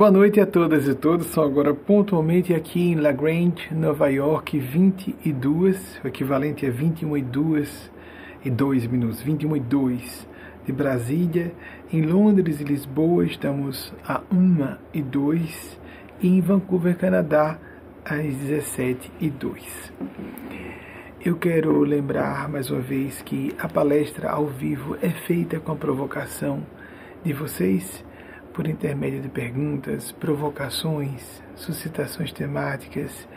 Boa noite a todas e todos. São agora pontualmente aqui em La Grange, Nova York, 22, o equivalente a 21 e 2 e 2 minutos, 21 e 2 de Brasília. Em Londres e Lisboa estamos a 1 e 2 e em Vancouver, Canadá, às 17 e 2. Eu quero lembrar mais uma vez que a palestra ao vivo é feita com a provocação de vocês por intermédio de perguntas, provocações, suscitações temáticas,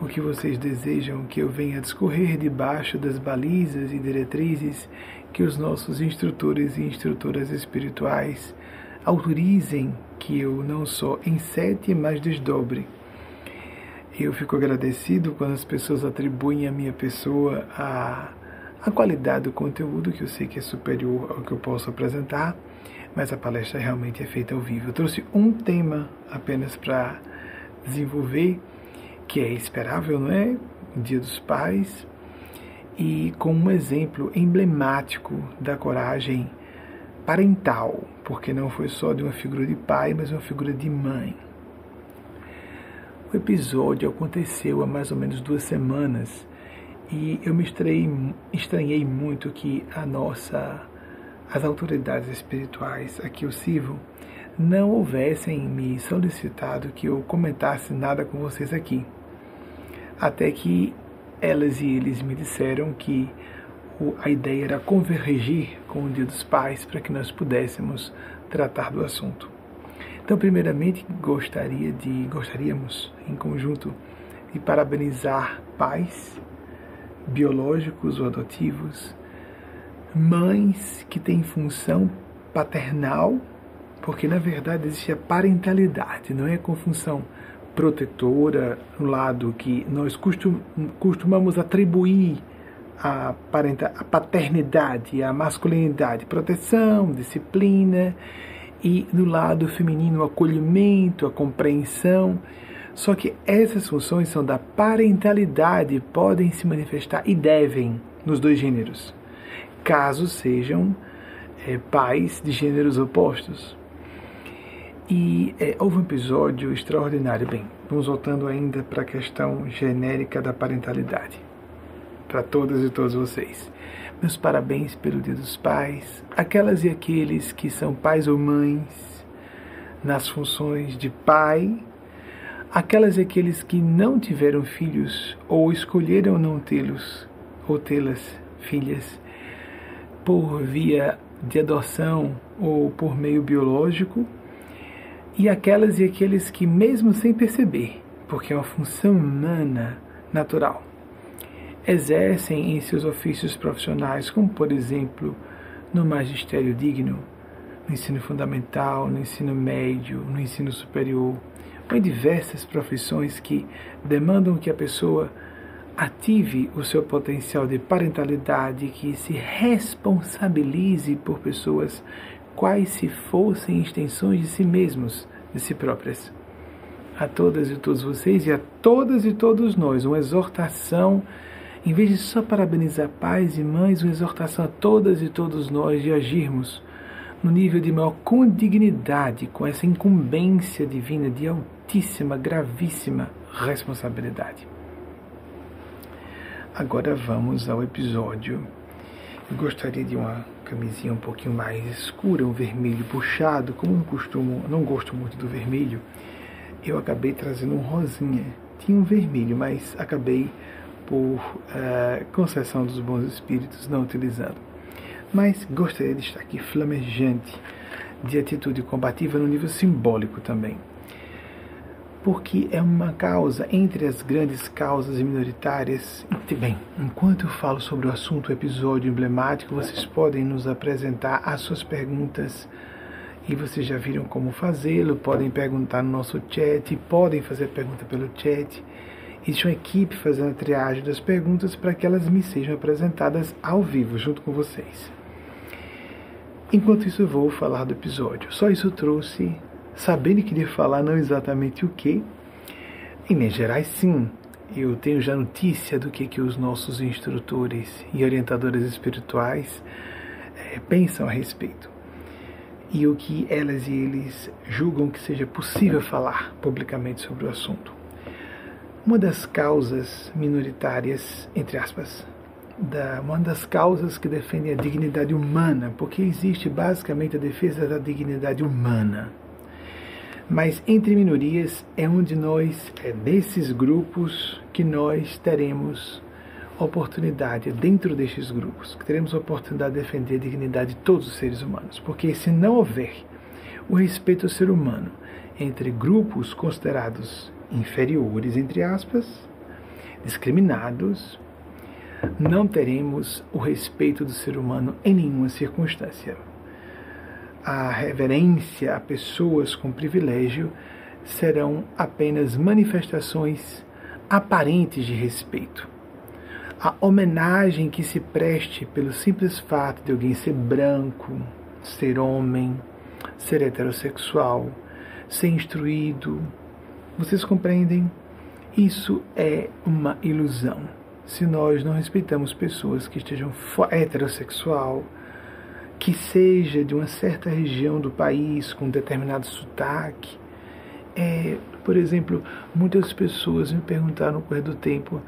o que vocês desejam que eu venha discorrer debaixo das balizas e diretrizes que os nossos instrutores e instrutoras espirituais autorizem que eu não só encete, mas desdobre. Eu fico agradecido quando as pessoas atribuem à minha pessoa a, a qualidade do conteúdo, que eu sei que é superior ao que eu posso apresentar, mas a palestra realmente é feita ao vivo. Eu trouxe um tema apenas para desenvolver, que é esperável, não é? Dia dos Pais, e com um exemplo emblemático da coragem parental, porque não foi só de uma figura de pai, mas uma figura de mãe. O episódio aconteceu há mais ou menos duas semanas e eu me estranhei, estranhei muito que a nossa, as autoridades espirituais a que eu sirvo não houvessem me solicitado que eu comentasse nada com vocês aqui. Até que elas e eles me disseram que a ideia era convergir com o Dia dos Pais para que nós pudéssemos tratar do assunto. Então, primeiramente, gostaria de gostaríamos em conjunto de parabenizar pais biológicos ou adotivos, mães que têm função paternal, porque na verdade existe a parentalidade, não é com função protetora, no lado que nós costum, costumamos atribuir a, parenta, a paternidade, a masculinidade, proteção, disciplina e no lado feminino o acolhimento, a compreensão. Só que essas funções são da parentalidade, podem se manifestar e devem nos dois gêneros, caso sejam é, pais de gêneros opostos. E é, houve um episódio extraordinário. Bem, vamos voltando ainda para a questão genérica da parentalidade. Para todas e todos vocês. Meus parabéns pelo Dia dos Pais, aquelas e aqueles que são pais ou mães, nas funções de pai, aquelas e aqueles que não tiveram filhos ou escolheram não tê-los ou tê-las filhas por via de adoção ou por meio biológico, e aquelas e aqueles que, mesmo sem perceber, porque é uma função humana natural, exercem em seus ofícios profissionais, como por exemplo no magistério digno, no ensino fundamental, no ensino médio, no ensino superior, ou em diversas profissões que demandam que a pessoa ative o seu potencial de parentalidade, que se responsabilize por pessoas quais se fossem extensões de si mesmos, de si próprias. A todas e todos vocês e a todas e todos nós, uma exortação em vez de só parabenizar pais e mães, uma exortação a todas e todos nós de agirmos no nível de maior condignidade com essa incumbência divina de altíssima, gravíssima responsabilidade. Agora vamos ao episódio. Eu gostaria de uma camisinha um pouquinho mais escura, um vermelho puxado, como não costumo, não gosto muito do vermelho. Eu acabei trazendo um rosinha. Tinha um vermelho, mas acabei por uh, concessão dos bons espíritos não utilizando. Mas gostaria de estar aqui flamejante de atitude combativa no nível simbólico também. Porque é uma causa entre as grandes causas minoritárias. Bem, enquanto eu falo sobre o assunto, o episódio emblemático, vocês podem nos apresentar as suas perguntas e vocês já viram como fazê-lo. Podem perguntar no nosso chat, podem fazer pergunta pelo chat. Existe uma equipe fazendo a triagem das perguntas para que elas me sejam apresentadas ao vivo, junto com vocês. Enquanto isso, eu vou falar do episódio. Só isso trouxe, sabendo que queria falar não exatamente o que. Em Minas Gerais, sim, eu tenho já notícia do que, que os nossos instrutores e orientadores espirituais é, pensam a respeito. e o que elas e eles julgam que seja possível falar publicamente sobre o assunto. Uma das causas minoritárias, entre aspas, da, uma das causas que defendem a dignidade humana, porque existe basicamente a defesa da dignidade humana. Mas entre minorias é onde nós, é nesses grupos que nós teremos oportunidade, dentro destes grupos, que teremos oportunidade de defender a dignidade de todos os seres humanos. Porque se não houver o respeito ao ser humano entre grupos considerados inferiores, entre aspas, discriminados, não teremos o respeito do ser humano em nenhuma circunstância. A reverência a pessoas com privilégio serão apenas manifestações aparentes de respeito. A homenagem que se preste pelo simples fato de alguém ser branco, ser homem, ser heterossexual, ser instruído, vocês compreendem? Isso é uma ilusão. Se nós não respeitamos pessoas que estejam heterossexual, que seja de uma certa região do país com um determinado sotaque, é, por exemplo, muitas pessoas me perguntaram no correr do tempo,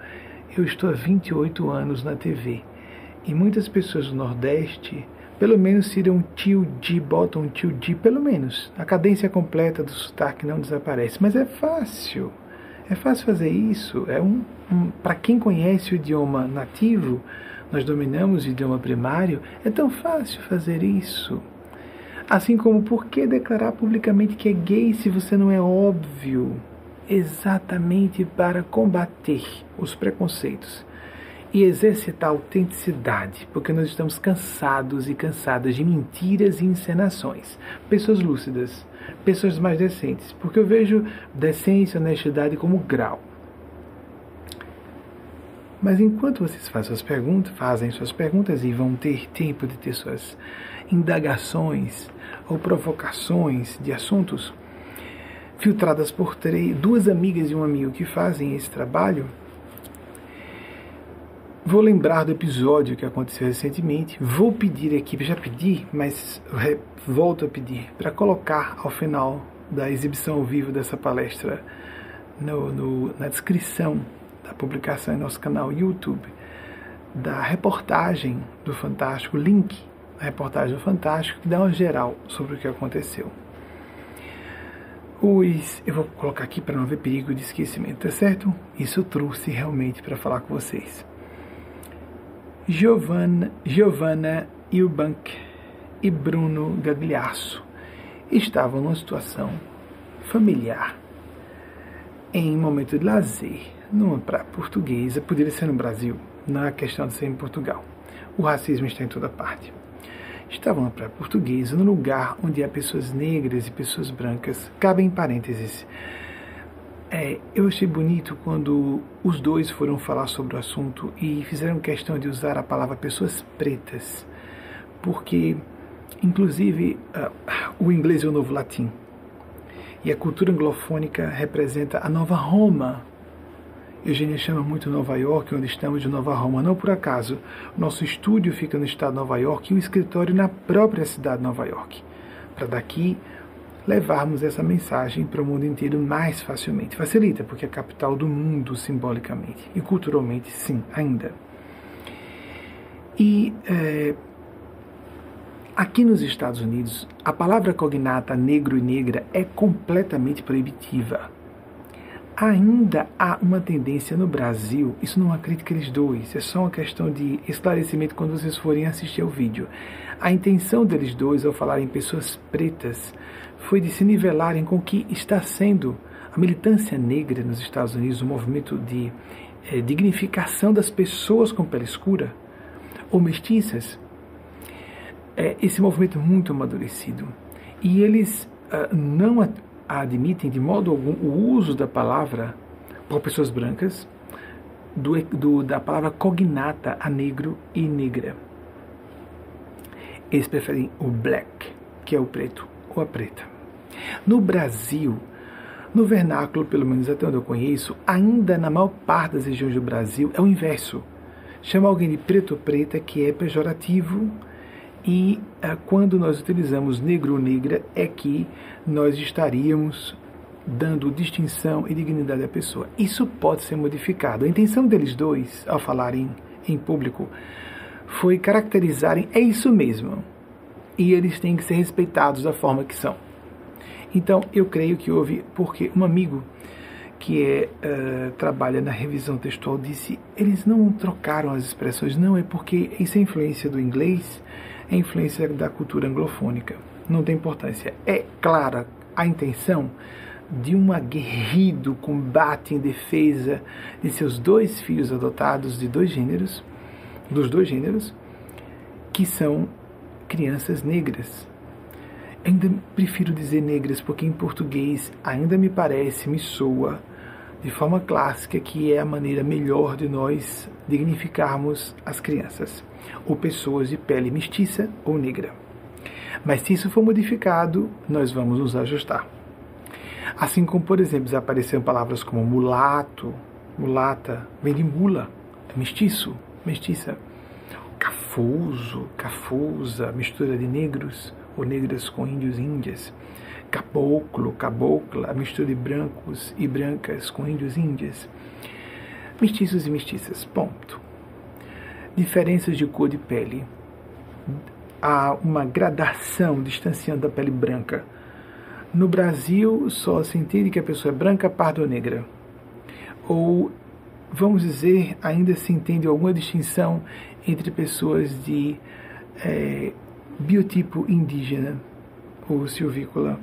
eu estou há 28 anos na TV, e muitas pessoas do Nordeste pelo menos tiram um tio de, botam um tio de, pelo menos. A cadência completa do sotaque não desaparece. Mas é fácil. É fácil fazer isso. É um, um para quem conhece o idioma nativo, nós dominamos o idioma primário, é tão fácil fazer isso. Assim como por que declarar publicamente que é gay se você não é óbvio? Exatamente para combater os preconceitos e exercitar a autenticidade, porque nós estamos cansados e cansadas de mentiras e encenações. Pessoas lúcidas, pessoas mais decentes, porque eu vejo decência e honestidade como grau. Mas enquanto vocês fazem suas perguntas, fazem suas perguntas e vão ter tempo de ter suas indagações ou provocações de assuntos filtradas por três, duas amigas e um amigo que fazem esse trabalho, Vou lembrar do episódio que aconteceu recentemente. Vou pedir aqui, já pedi, mas volto a pedir, para colocar ao final da exibição ao vivo dessa palestra no, no, na descrição da publicação em nosso canal YouTube da reportagem do Fantástico, link da reportagem do Fantástico, que dá uma geral sobre o que aconteceu. Os, eu vou colocar aqui para não haver perigo de esquecimento, tá certo? Isso trouxe realmente para falar com vocês. Giovanna, Giovanna Eubank e Bruno Gagliasso estavam numa situação familiar, em momento de lazer, praia portuguesa, poderia ser no Brasil, é questão de ser em Portugal. O racismo está em toda parte. Estavam na praia portuguesa, num lugar onde há pessoas negras e pessoas brancas, cabe em parênteses, é, eu achei bonito quando os dois foram falar sobre o assunto e fizeram questão de usar a palavra pessoas pretas, porque, inclusive, uh, o inglês é o novo latim. E a cultura anglofônica representa a nova Roma. Eugênia chama muito Nova York, onde estamos, de Nova Roma. Não por acaso. Nosso estúdio fica no estado de Nova York e o escritório na própria cidade de Nova York. Para daqui levarmos essa mensagem para o mundo inteiro mais facilmente. Facilita, porque é a capital do mundo simbolicamente e culturalmente, sim, ainda. E é, aqui nos Estados Unidos, a palavra cognata negro e negra é completamente proibitiva. Ainda há uma tendência no Brasil, isso não é uma crítica eles dois, é só uma questão de esclarecimento quando vocês forem assistir ao vídeo. A intenção deles dois, ao falar em pessoas pretas, foi de se nivelarem com o que está sendo a militância negra nos Estados Unidos, o um movimento de é, dignificação das pessoas com pele escura ou mestiças. É, esse movimento muito amadurecido. E eles uh, não admitem de modo algum o uso da palavra por pessoas brancas, do, do, da palavra cognata a negro e negra. Eles preferem o black, que é o preto, ou a preta. No Brasil, no vernáculo, pelo menos até onde eu conheço, ainda na maior parte das regiões do Brasil, é o inverso. Chama alguém de preto ou preta que é pejorativo E uh, quando nós utilizamos negro ou negra, é que nós estaríamos dando distinção e dignidade à pessoa. Isso pode ser modificado. A intenção deles dois, ao falarem em público, foi caracterizarem é isso mesmo. E eles têm que ser respeitados da forma que são. Então, eu creio que houve, porque um amigo que é, uh, trabalha na revisão textual disse, eles não trocaram as expressões, não, é porque isso é influência do inglês, é influência da cultura anglofônica. Não tem importância. É clara a intenção de um aguerrido combate em defesa de seus dois filhos adotados de dois gêneros, dos dois gêneros, que são crianças negras. Ainda prefiro dizer negras porque em português ainda me parece, me soa de forma clássica que é a maneira melhor de nós dignificarmos as crianças, ou pessoas de pele mestiça ou negra. Mas se isso for modificado, nós vamos nos ajustar. Assim como, por exemplo, apareceram palavras como mulato, mulata, vem de mula, é mestiço, mestiça. Cafuso, cafusa, mistura de negros ou negras com índios e índias. Caboclo, cabocla, mistura de brancos e brancas com índios e índias. Mestiços e mestiças, ponto. Diferenças de cor de pele. Há uma gradação distanciando a pele branca no Brasil, só se entende que a pessoa é branca, parda ou negra. Ou, vamos dizer, ainda se entende alguma distinção entre pessoas de é, biotipo indígena ou silvícola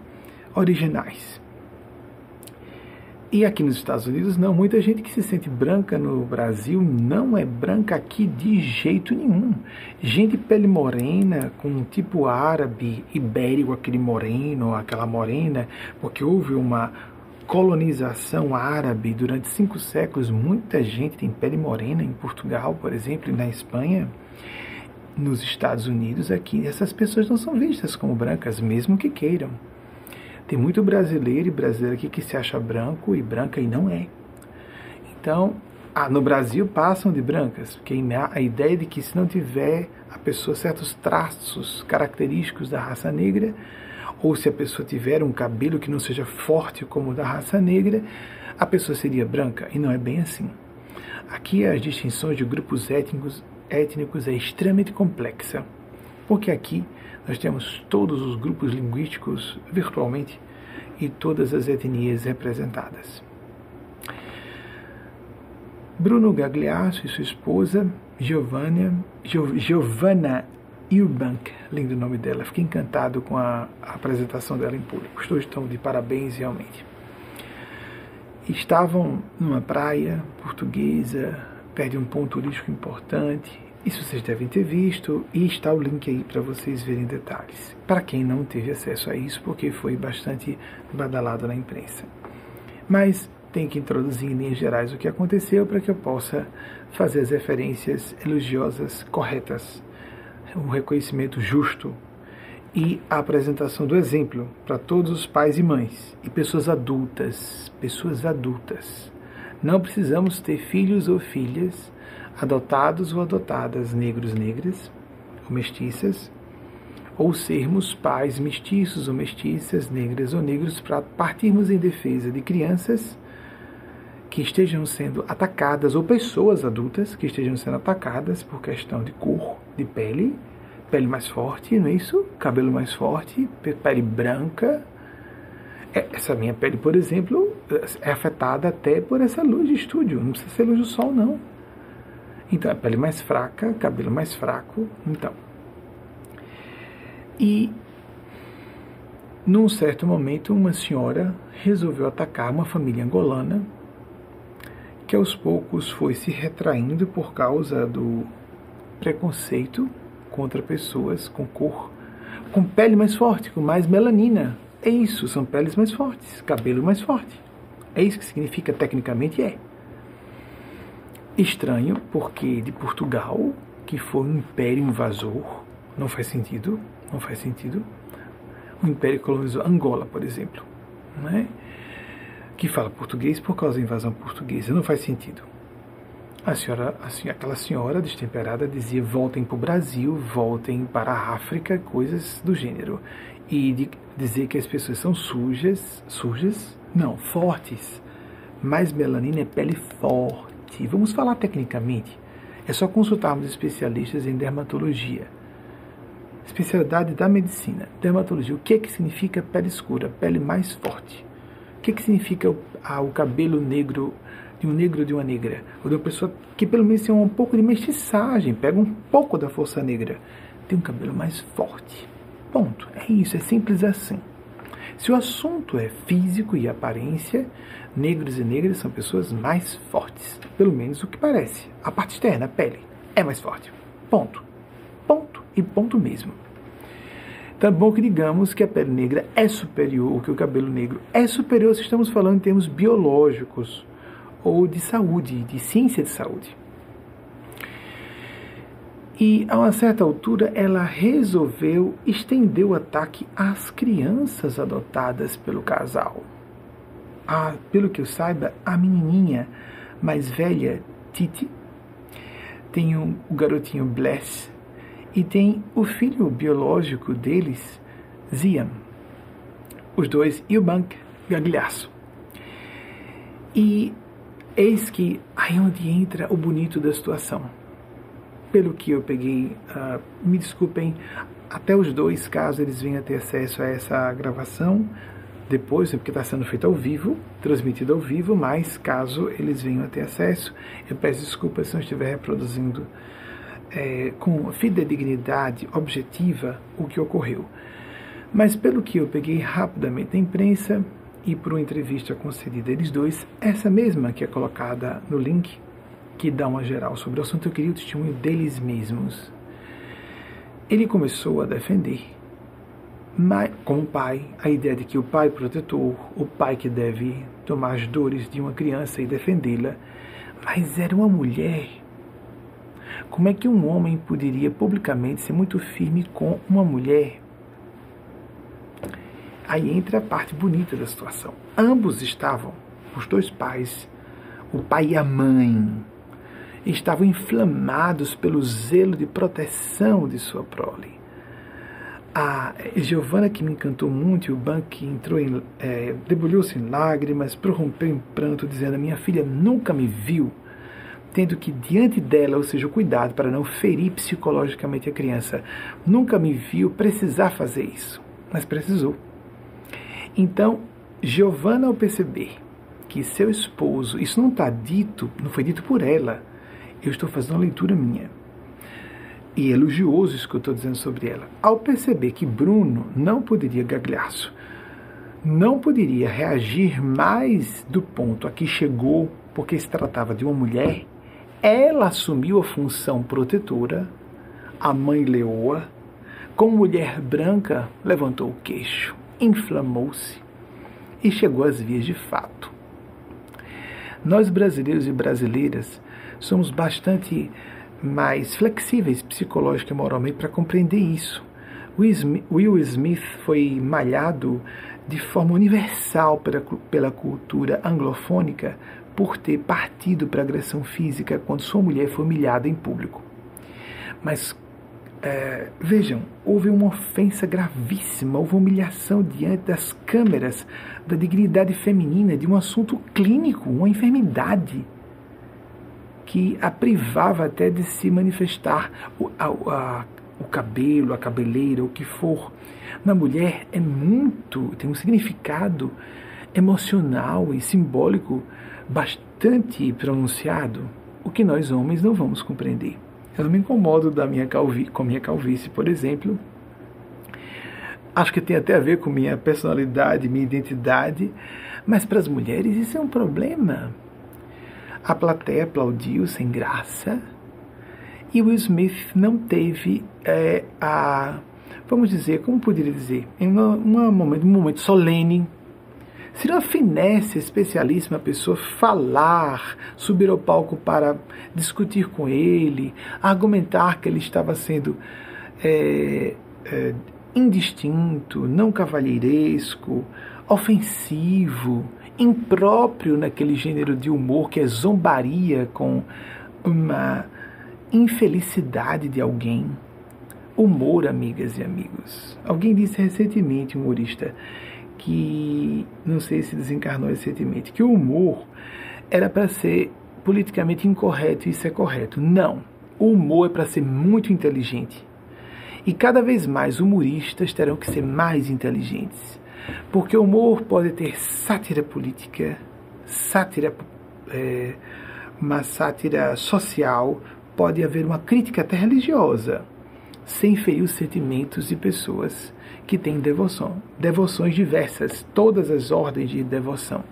originais. E aqui nos Estados Unidos, não. Muita gente que se sente branca no Brasil não é branca aqui de jeito nenhum. Gente pele morena, com um tipo árabe, ibérico, aquele moreno, aquela morena, porque houve uma colonização árabe durante cinco séculos. Muita gente tem pele morena em Portugal, por exemplo, e na Espanha. Nos Estados Unidos, aqui, essas pessoas não são vistas como brancas, mesmo que queiram. Tem muito brasileiro e brasileira aqui que se acha branco e branca e não é. Então, ah, no Brasil passam de brancas, porque a ideia de que se não tiver a pessoa certos traços característicos da raça negra, ou se a pessoa tiver um cabelo que não seja forte como o da raça negra, a pessoa seria branca. E não é bem assim. Aqui as distinções de grupos étnicos, étnicos é extremamente complexa, porque aqui nós temos todos os grupos linguísticos virtualmente e todas as etnias representadas. Bruno Gagliasso e sua esposa, Giovanna, Giovanna Eubank, lindo o nome dela, fiquei encantado com a, apresentação dela em público. Dois estão de parabéns realmente. Estavam numa praia portuguesa, perto de um ponto turístico importante, isso vocês devem ter visto e está o link aí para vocês verem detalhes. Para quem não teve acesso a isso, porque foi bastante badalado na imprensa. Mas tem que introduzir em linhas gerais o que aconteceu para que eu possa fazer as referências elogiosas corretas, o reconhecimento justo e a apresentação do exemplo para todos os pais e mães e pessoas adultas, pessoas adultas. Não precisamos ter filhos ou filhas adotados ou adotadas negros, negras ou mestiças, ou sermos pais mestiços ou mestiças, negras ou negros, para partirmos em defesa de crianças que estejam sendo atacadas, ou pessoas adultas que estejam sendo atacadas por questão de cor, de pele, pele mais forte, não é isso? Cabelo mais forte, pele branca. É, essa minha pele, por exemplo, é afetada até por essa luz de estúdio, não precisa ser luz do sol, não então, a pele mais fraca, cabelo mais fraco, então. E num certo momento, uma senhora resolveu atacar uma família angolana que aos poucos foi se retraindo por causa do preconceito contra pessoas com cor, com pele mais forte, com mais melanina. É isso, são peles mais fortes, cabelo mais forte. É isso que significa tecnicamente é. Estranho, porque de Portugal, que foi um império invasor, não faz sentido, não faz sentido. O império colonizou Angola, por exemplo, né? que fala português por causa da invasão portuguesa, não faz sentido. a senhora, assim, aquela senhora destemperada dizia: voltem para o Brasil, voltem para a África, coisas do gênero. E de dizer que as pessoas são sujas, sujas? Não, fortes. Mas melanina é pele forte. Vamos falar tecnicamente. É só consultarmos especialistas em dermatologia. Especialidade da medicina, dermatologia. O que, é que significa pele escura, pele mais forte? O que, é que significa o, o cabelo negro de um negro de uma negra? Ou de uma pessoa que pelo menos tem um pouco de mestiçagem, pega um pouco da força negra, tem um cabelo mais forte. Ponto. É isso, é simples assim. Se o assunto é físico e aparência, negros e negras são pessoas mais fortes. Pelo menos o que parece. A parte externa, a pele, é mais forte. Ponto. Ponto e ponto mesmo. Tá bom que digamos que a pele negra é superior, que o cabelo negro é superior se estamos falando em termos biológicos ou de saúde, de ciência de saúde. E a uma certa altura ela resolveu estender o ataque às crianças adotadas pelo casal. A, pelo que eu saiba, a menininha mais velha, Titi, tem um, o garotinho Bless, e tem o filho biológico deles, Zian. Os dois, e o Bank Gagliasso. E eis que aí onde entra o bonito da situação. Pelo que eu peguei, uh, me desculpem, até os dois, caso eles venham a ter acesso a essa gravação, depois, porque está sendo feito ao vivo, transmitido ao vivo, mas caso eles venham a ter acesso, eu peço desculpas se não estiver reproduzindo é, com fidedignidade objetiva o que ocorreu. Mas pelo que eu peguei rapidamente da imprensa e por uma entrevista concedida a eles dois, essa mesma que é colocada no link, que dá uma geral sobre o assunto, eu queria o testemunho deles mesmos. Ele começou a defender, com o pai, a ideia de que o pai protetor, o pai que deve tomar as dores de uma criança e defendê-la, mas era uma mulher como é que um homem poderia publicamente ser muito firme com uma mulher? Aí entra a parte bonita da situação. Ambos estavam, os dois pais, o pai e a mãe, estavam inflamados pelo zelo de proteção de sua prole. A Giovana, que me encantou muito, e o Banque entrou em. É, debulhou-se em lágrimas, prorrompeu em pranto, dizendo: Minha filha nunca me viu tendo que diante dela, ou seja, o cuidado para não ferir psicologicamente a criança, nunca me viu precisar fazer isso, mas precisou. Então, Giovanna, ao perceber que seu esposo, isso não está dito, não foi dito por ela, eu estou fazendo uma leitura minha. E elogioso isso que eu estou dizendo sobre ela. Ao perceber que Bruno não poderia gagliaço, não poderia reagir mais do ponto a que chegou, porque se tratava de uma mulher, ela assumiu a função protetora, a mãe leoa, como mulher branca, levantou o queixo, inflamou-se e chegou às vias de fato. Nós brasileiros e brasileiras somos bastante mais flexíveis psicológica e moralmente para compreender isso. Will Smith foi malhado de forma universal pela, pela cultura anglofônica por ter partido para agressão física quando sua mulher foi humilhada em público. Mas é, vejam, houve uma ofensa gravíssima, houve humilhação diante das câmeras da dignidade feminina de um assunto clínico, uma enfermidade que a privava até de se manifestar o, a, a, o cabelo, a cabeleira, o que for. Na mulher é muito, tem um significado emocional e simbólico bastante pronunciado, o que nós homens não vamos compreender. Eu não me incomodo da minha calvi com minha calvície, por exemplo. Acho que tem até a ver com minha personalidade, minha identidade, mas para as mulheres isso é um problema. A plateia aplaudiu sem graça e Will Smith não teve é, a, vamos dizer, como poderia dizer, em uma, uma momento, um momento solene, Seria uma finesse especialíssima a pessoa falar, subir ao palco para discutir com ele, argumentar que ele estava sendo é, é, indistinto, não cavalheiresco, ofensivo, impróprio naquele gênero de humor que é zombaria com uma infelicidade de alguém. Humor, amigas e amigos. Alguém disse recentemente, um humorista, que não sei se desencarnou recentemente, que o humor era para ser politicamente incorreto isso é correto. Não. O humor é para ser muito inteligente. E cada vez mais humoristas terão que ser mais inteligentes. Porque o humor pode ter sátira política, sátira, é, uma sátira social, pode haver uma crítica até religiosa, sem ferir os sentimentos de pessoas que têm devoção, devoções diversas, todas as ordens de devoção.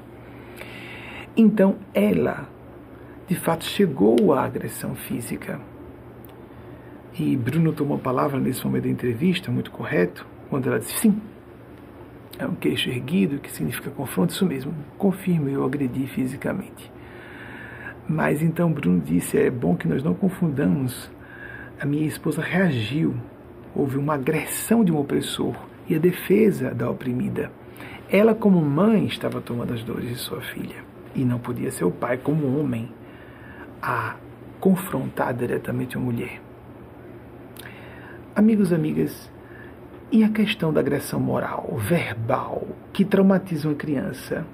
Então ela, de fato, chegou à agressão física. E Bruno tomou a palavra nesse momento da entrevista, muito correto, quando ela disse sim. É um queixo erguido, que significa confronto, isso mesmo, confirmo, eu agredi fisicamente. Mas então Bruno disse: é bom que nós não confundamos. A minha esposa reagiu, houve uma agressão de um opressor e a defesa da oprimida. Ela, como mãe, estava tomando as dores de sua filha e não podia ser o pai, como homem, a confrontar diretamente a mulher. Amigos, amigas, e a questão da agressão moral, verbal, que traumatiza uma criança?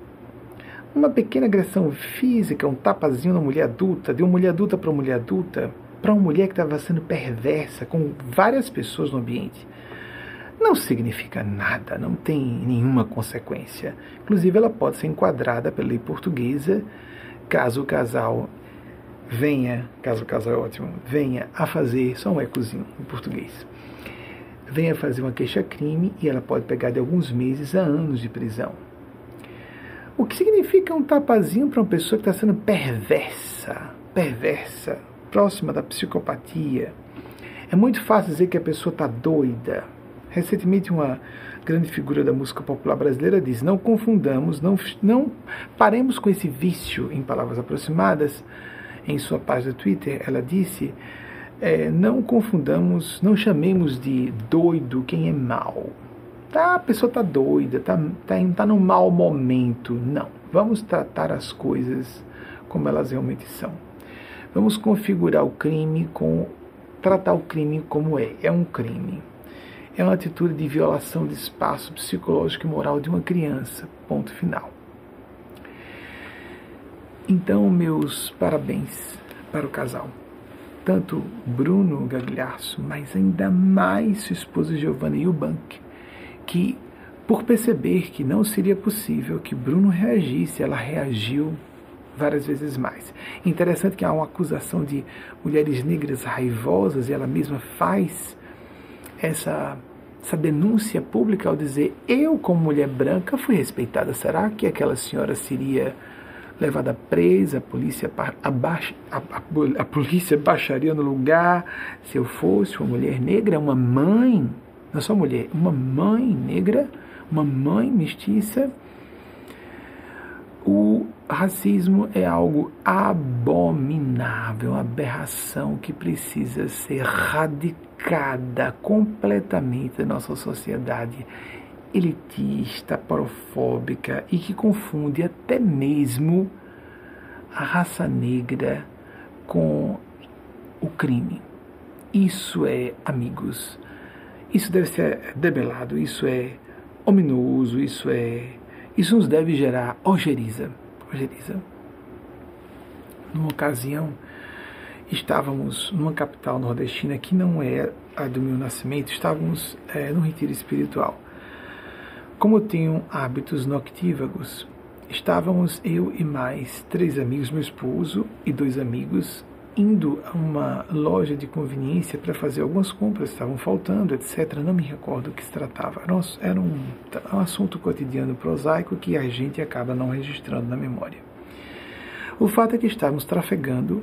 Uma pequena agressão física, um tapazinho na mulher adulta, de uma mulher adulta para uma mulher adulta, para uma mulher que estava sendo perversa com várias pessoas no ambiente, não significa nada, não tem nenhuma consequência. Inclusive, ela pode ser enquadrada pela lei portuguesa caso o casal venha, caso o casal é ótimo, venha a fazer, só um ecozinho em português, venha fazer uma queixa-crime e ela pode pegar de alguns meses a anos de prisão. O que significa um tapazinho para uma pessoa que está sendo perversa, perversa, próxima da psicopatia? É muito fácil dizer que a pessoa está doida. Recentemente, uma grande figura da música popular brasileira diz: não confundamos, não, não paremos com esse vício, em palavras aproximadas, em sua página do Twitter, ela disse: é, não confundamos, não chamemos de doido quem é mal. Tá, a pessoa está doida, está tá, tá no mau momento. Não. Vamos tratar as coisas como elas realmente são. Vamos configurar o crime com. tratar o crime como é. É um crime. É uma atitude de violação de espaço psicológico e moral de uma criança. Ponto final. Então, meus parabéns para o casal. Tanto Bruno Gagliasso, mas ainda mais sua esposa Giovanna Eubank, que, por perceber que não seria possível que Bruno reagisse, ela reagiu várias vezes mais. Interessante que há uma acusação de mulheres negras raivosas e ela mesma faz essa, essa denúncia pública ao dizer: Eu, como mulher branca, fui respeitada. Será que aquela senhora seria levada presa, a polícia, abaixa, a, a, a polícia baixaria no lugar. Se eu fosse uma mulher negra, uma mãe, não é só mulher, uma mãe negra, uma mãe mestiça, o racismo é algo abominável, uma aberração que precisa ser radicada completamente da nossa sociedade elitista, porofóbica e que confunde até mesmo a raça negra com o crime. Isso é, amigos, isso deve ser debelado, isso é ominoso, isso é. Isso nos deve gerar ojeriza. ojeriza. Numa ocasião, estávamos numa capital nordestina que não é a do meu nascimento, estávamos é, num retiro espiritual. Como tinham hábitos noctívagos, estávamos eu e mais três amigos, meu esposo e dois amigos, indo a uma loja de conveniência para fazer algumas compras, estavam faltando, etc. Não me recordo o que se tratava. Era um, era um, um assunto cotidiano prosaico que a gente acaba não registrando na memória. O fato é que estávamos trafegando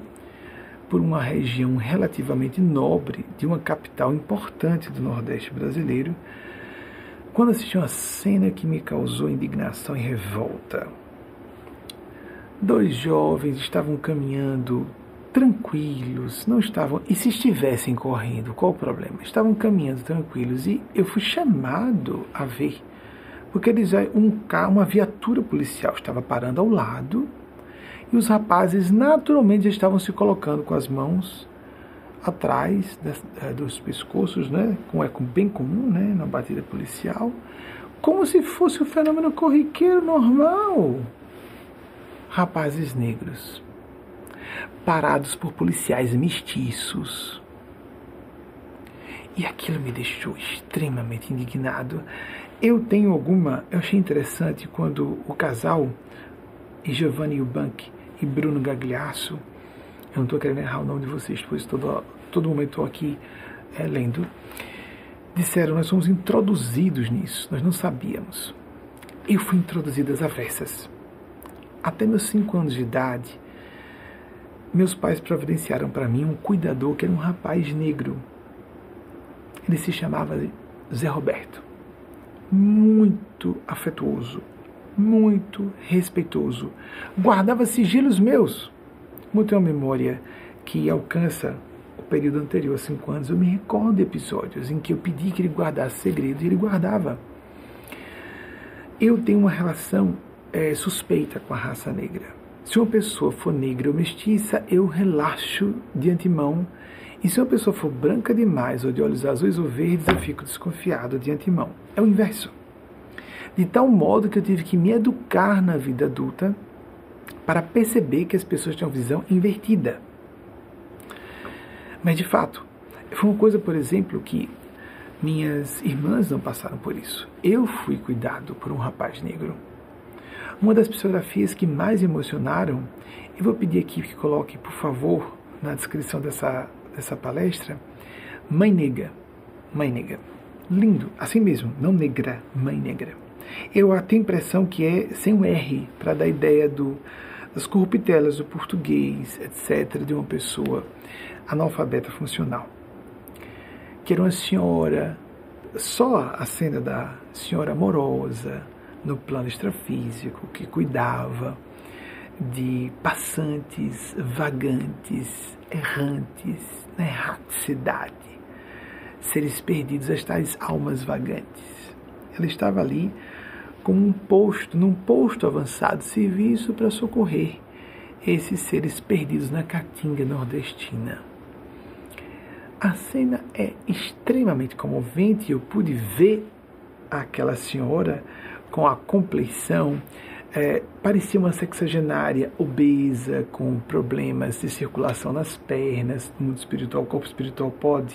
por uma região relativamente nobre de uma capital importante do Nordeste brasileiro, quando assisti uma cena que me causou indignação e revolta. Dois jovens estavam caminhando tranquilos, não estavam. E se estivessem correndo, qual o problema? Estavam caminhando tranquilos e eu fui chamado a ver, porque eles um carro, uma viatura policial estava parando ao lado E os rapazes naturalmente estavam se colocando com as mãos atrás eh, dos pescoços, né? como é bem comum né? na batida policial, como se fosse um fenômeno corriqueiro normal. Rapazes negros, parados por policiais mestiços. E aquilo me deixou extremamente indignado. Eu tenho alguma. Eu achei interessante quando o casal, Giovanni Eubank e Bruno Gagliasso, eu não estou querendo errar o nome de vocês, pois todo, todo momento estou aqui é, lendo, disseram: Nós somos introduzidos nisso, nós não sabíamos. Eu fui introduzido às avessas. Até meus cinco anos de idade, meus pais providenciaram para mim um cuidador que era um rapaz negro. Ele se chamava Zé Roberto muito afetuoso, muito respeitoso. Guardava sigilos meus. Como tenho uma memória que alcança o período anterior a cinco anos, eu me recordo de episódios em que eu pedi que ele guardasse segredos e ele guardava. Eu tenho uma relação é, suspeita com a raça negra. Se uma pessoa for negra ou mestiça, eu relaxo de antemão. E se uma pessoa for branca demais, ou de olhos azuis ou verdes, eu fico desconfiado de antemão. É o inverso. De tal modo que eu tive que me educar na vida adulta para perceber que as pessoas tinham visão invertida. Mas de fato, foi uma coisa, por exemplo, que minhas irmãs não passaram por isso. Eu fui cuidado por um rapaz negro. Uma das psicografias que mais emocionaram, eu vou pedir aqui que coloque, por favor, na descrição dessa, dessa palestra, Mãe Negra. Mãe Negra lindo, assim mesmo, não negra, mãe negra. Eu tenho a impressão que é sem o R, para dar ideia do, das corruptelas do português, etc., de uma pessoa analfabeta funcional. Que era uma senhora, só a cena da senhora amorosa, no plano extrafísico, que cuidava de passantes, vagantes, errantes, na erraticidade seres perdidos, as tais almas vagantes. Ela estava ali como um posto, num posto avançado de serviço para socorrer esses seres perdidos na caatinga nordestina. A cena é extremamente comovente. Eu pude ver aquela senhora com a compleição, é, parecia uma sexagenária obesa, com problemas de circulação nas pernas, mundo espiritual. O corpo espiritual pode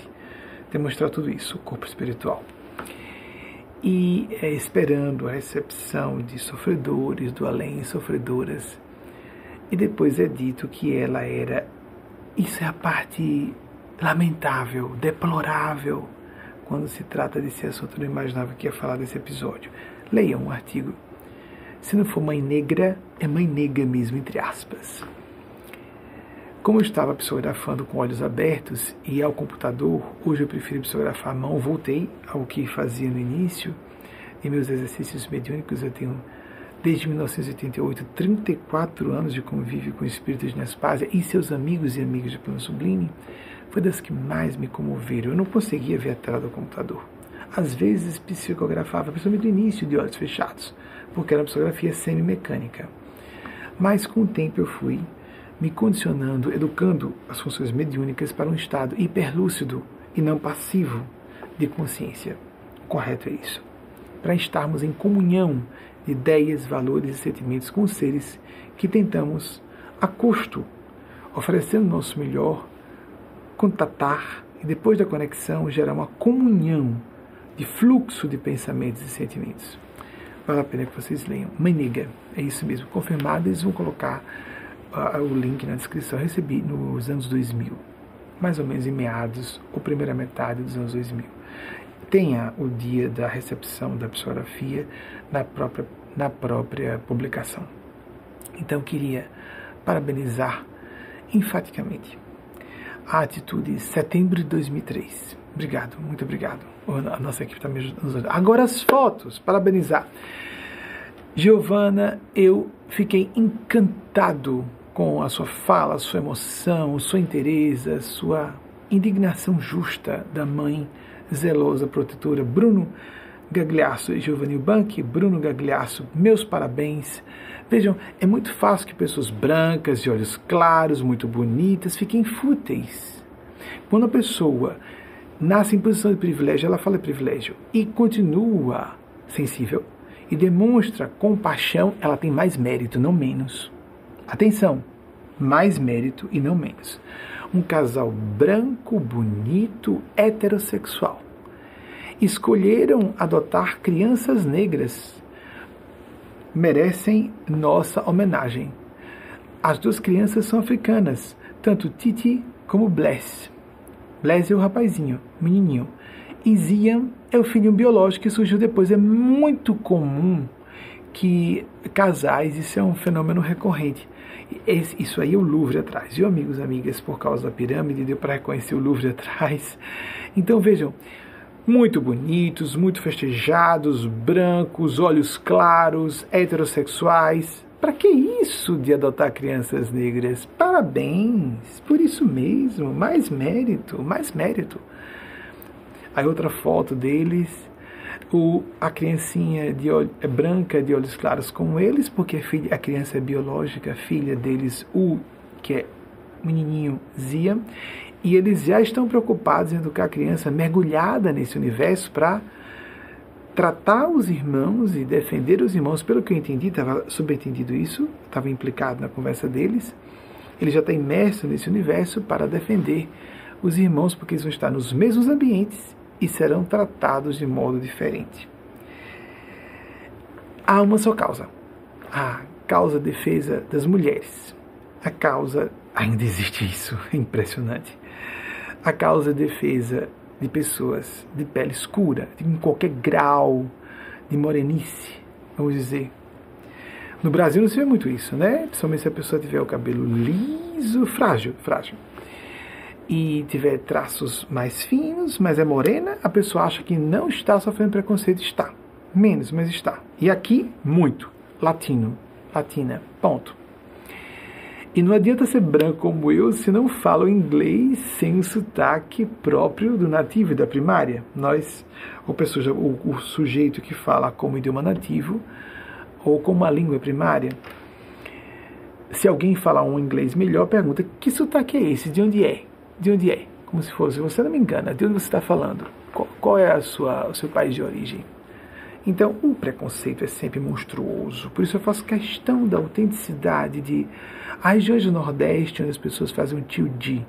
demonstrar tudo isso, o corpo espiritual. E é, esperando a recepção de sofredores do além, sofredoras. E depois é dito que ela era. Isso é a parte lamentável, deplorável, quando se trata desse assunto. Eu não imaginava que ia falar desse episódio. Leiam um artigo. Se não for mãe negra, é mãe negra mesmo, entre aspas. Como eu estava psicografando com olhos abertos e ao computador, hoje eu prefiro psicografar à mão, voltei ao que fazia no início. Em meus exercícios mediúnicos, eu tenho, desde 1988, 34 anos de convívio com espíritos de Nespásia e seus amigos e amigas de plano sublime. Foi das que mais me comoveram. Eu não conseguia ver a tela do computador. Às vezes psicografava, principalmente no início, de olhos fechados, porque era uma psicografia semi-mecânica. Mas com o tempo eu fui me condicionando, educando as funções mediúnicas para um estado hiperlúcido e não passivo de consciência. Correto é isso. Para estarmos em comunhão de ideias, valores e sentimentos com seres que tentamos, a custo, oferecendo o nosso melhor, contatar e depois da conexão gerar uma comunhão de fluxo de pensamentos e sentimentos. Vale a pena que vocês leiam. Maniga, é isso mesmo. Confirmado, eles vão colocar o link na descrição, eu recebi nos anos 2000, mais ou menos em meados ou primeira metade dos anos 2000. Tenha o dia da recepção da psicografia na própria, na própria publicação. Então, queria parabenizar enfaticamente a atitude setembro de 2003. Obrigado, muito obrigado. A nossa equipe está me ajudando. Agora as fotos, parabenizar. Giovana, eu fiquei encantado com a sua fala, a sua emoção, o seu interesse, a sua indignação justa da mãe zelosa, protetora. Bruno Gagliasso e Giovanni Banchi, Bruno Gagliasso, meus parabéns. Vejam, é muito fácil que pessoas brancas, de olhos claros, muito bonitas, fiquem fúteis. Quando a pessoa nasce em posição de privilégio, ela fala privilégio e continua sensível e demonstra compaixão, ela tem mais mérito, não menos. Atenção, mais mérito e não menos. Um casal branco, bonito, heterossexual. Escolheram adotar crianças negras. Merecem nossa homenagem. As duas crianças são africanas, tanto Titi como Bless. Bless é o rapazinho, menininho. E Zian é o filho biológico que surgiu depois. É muito comum que casais, isso é um fenômeno recorrente. Isso aí é o Louvre atrás, viu, amigos e amigas? Por causa da pirâmide, deu para reconhecer o Louvre atrás. Então vejam, muito bonitos, muito festejados, brancos, olhos claros, heterossexuais. Para que isso de adotar crianças negras? Parabéns, por isso mesmo, mais mérito, mais mérito. Aí outra foto deles, o, a criancinha de olho, é branca de olhos claros como eles, porque a, criança é biológica, filha deles, o que é menininho Zia, e eles já estão preocupados em educar a criança mergulhada nesse universo para tratar os irmãos e defender os irmãos. Pelo que eu entendi, estava subentendido isso, estava implicado na conversa deles. Ele já está imerso nesse universo para defender os irmãos, porque eles vão estar nos mesmos ambientes e serão tratados de modo diferente. Há uma só causa: a causa defesa das mulheres. A causa, ainda existe isso, é impressionante. A causa defesa de pessoas de pele escura, em qualquer grau de morenice, vamos dizer. No Brasil não se vê muito isso, né? Principalmente se a pessoa tiver o cabelo liso, frágil, frágil e tiver traços mais finos, mas é morena, a pessoa acha que não está sofrendo preconceito. Está. Menos, mas está. E aqui, muito. Latino. Latina. Ponto. E não adianta ser branco como eu se não falo inglês sem o sotaque próprio do nativo da primária. Nós, ou pessoa, o, o sujeito que fala como idioma nativo ou como uma língua primária, se alguém falar um inglês melhor, pergunta: que sotaque é esse? De onde é? De onde é, como se fosse, você não me engana, de onde você está falando, qual, qual é a sua, o seu país de origem. Então, o preconceito é sempre monstruoso, por isso eu faço questão da autenticidade de as regiões do Nordeste, onde as pessoas fazem um tio de,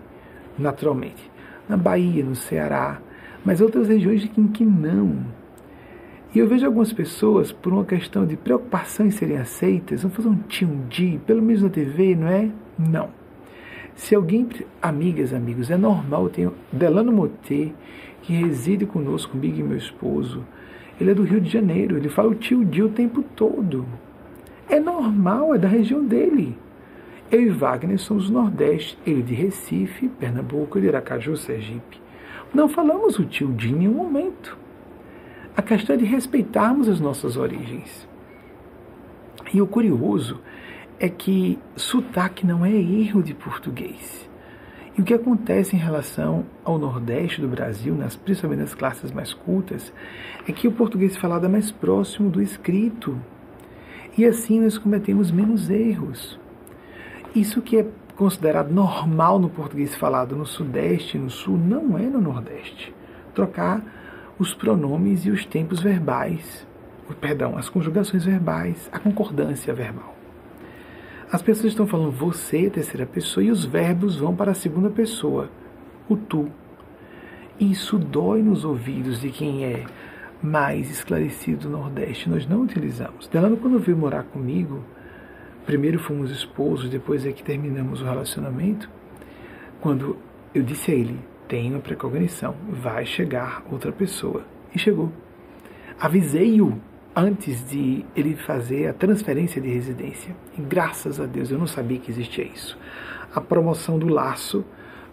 naturalmente, na Bahia, no Ceará, mas outras regiões em que não. E eu vejo algumas pessoas, por uma questão de preocupação em serem aceitas, vão fazer um tio de, pelo menos na TV, não é? Não. Se alguém, amigas, amigos, é normal, eu tenho Delano Motê, que reside conosco, comigo e meu esposo. Ele é do Rio de Janeiro, ele fala o tio Dio o tempo todo. É normal, é da região dele. Eu e Wagner somos do Nordeste, ele de Recife, Pernambuco, de Aracaju, Sergipe. Não falamos o tio Dio em nenhum momento. A questão é de respeitarmos as nossas origens. E o curioso é que sotaque não é erro de português. E o que acontece em relação ao Nordeste do Brasil, nas, principalmente nas classes mais cultas, é que o português falado é mais próximo do escrito. E assim nós cometemos menos erros. Isso que é considerado normal no português falado no Sudeste e no Sul, não é no Nordeste. Trocar os pronomes e os tempos verbais, perdão, as conjugações verbais, a concordância verbal. As pessoas estão falando você, terceira pessoa, e os verbos vão para a segunda pessoa, o tu. Isso dói nos ouvidos de quem é mais esclarecido no Nordeste. Nós não utilizamos. Delano, quando veio morar comigo, primeiro fomos esposos, depois é que terminamos o relacionamento. Quando eu disse a ele: tenha precognição, vai chegar outra pessoa. E chegou. Avisei-o antes de ele fazer a transferência de residência. E graças a Deus eu não sabia que existia isso. A promoção do laço,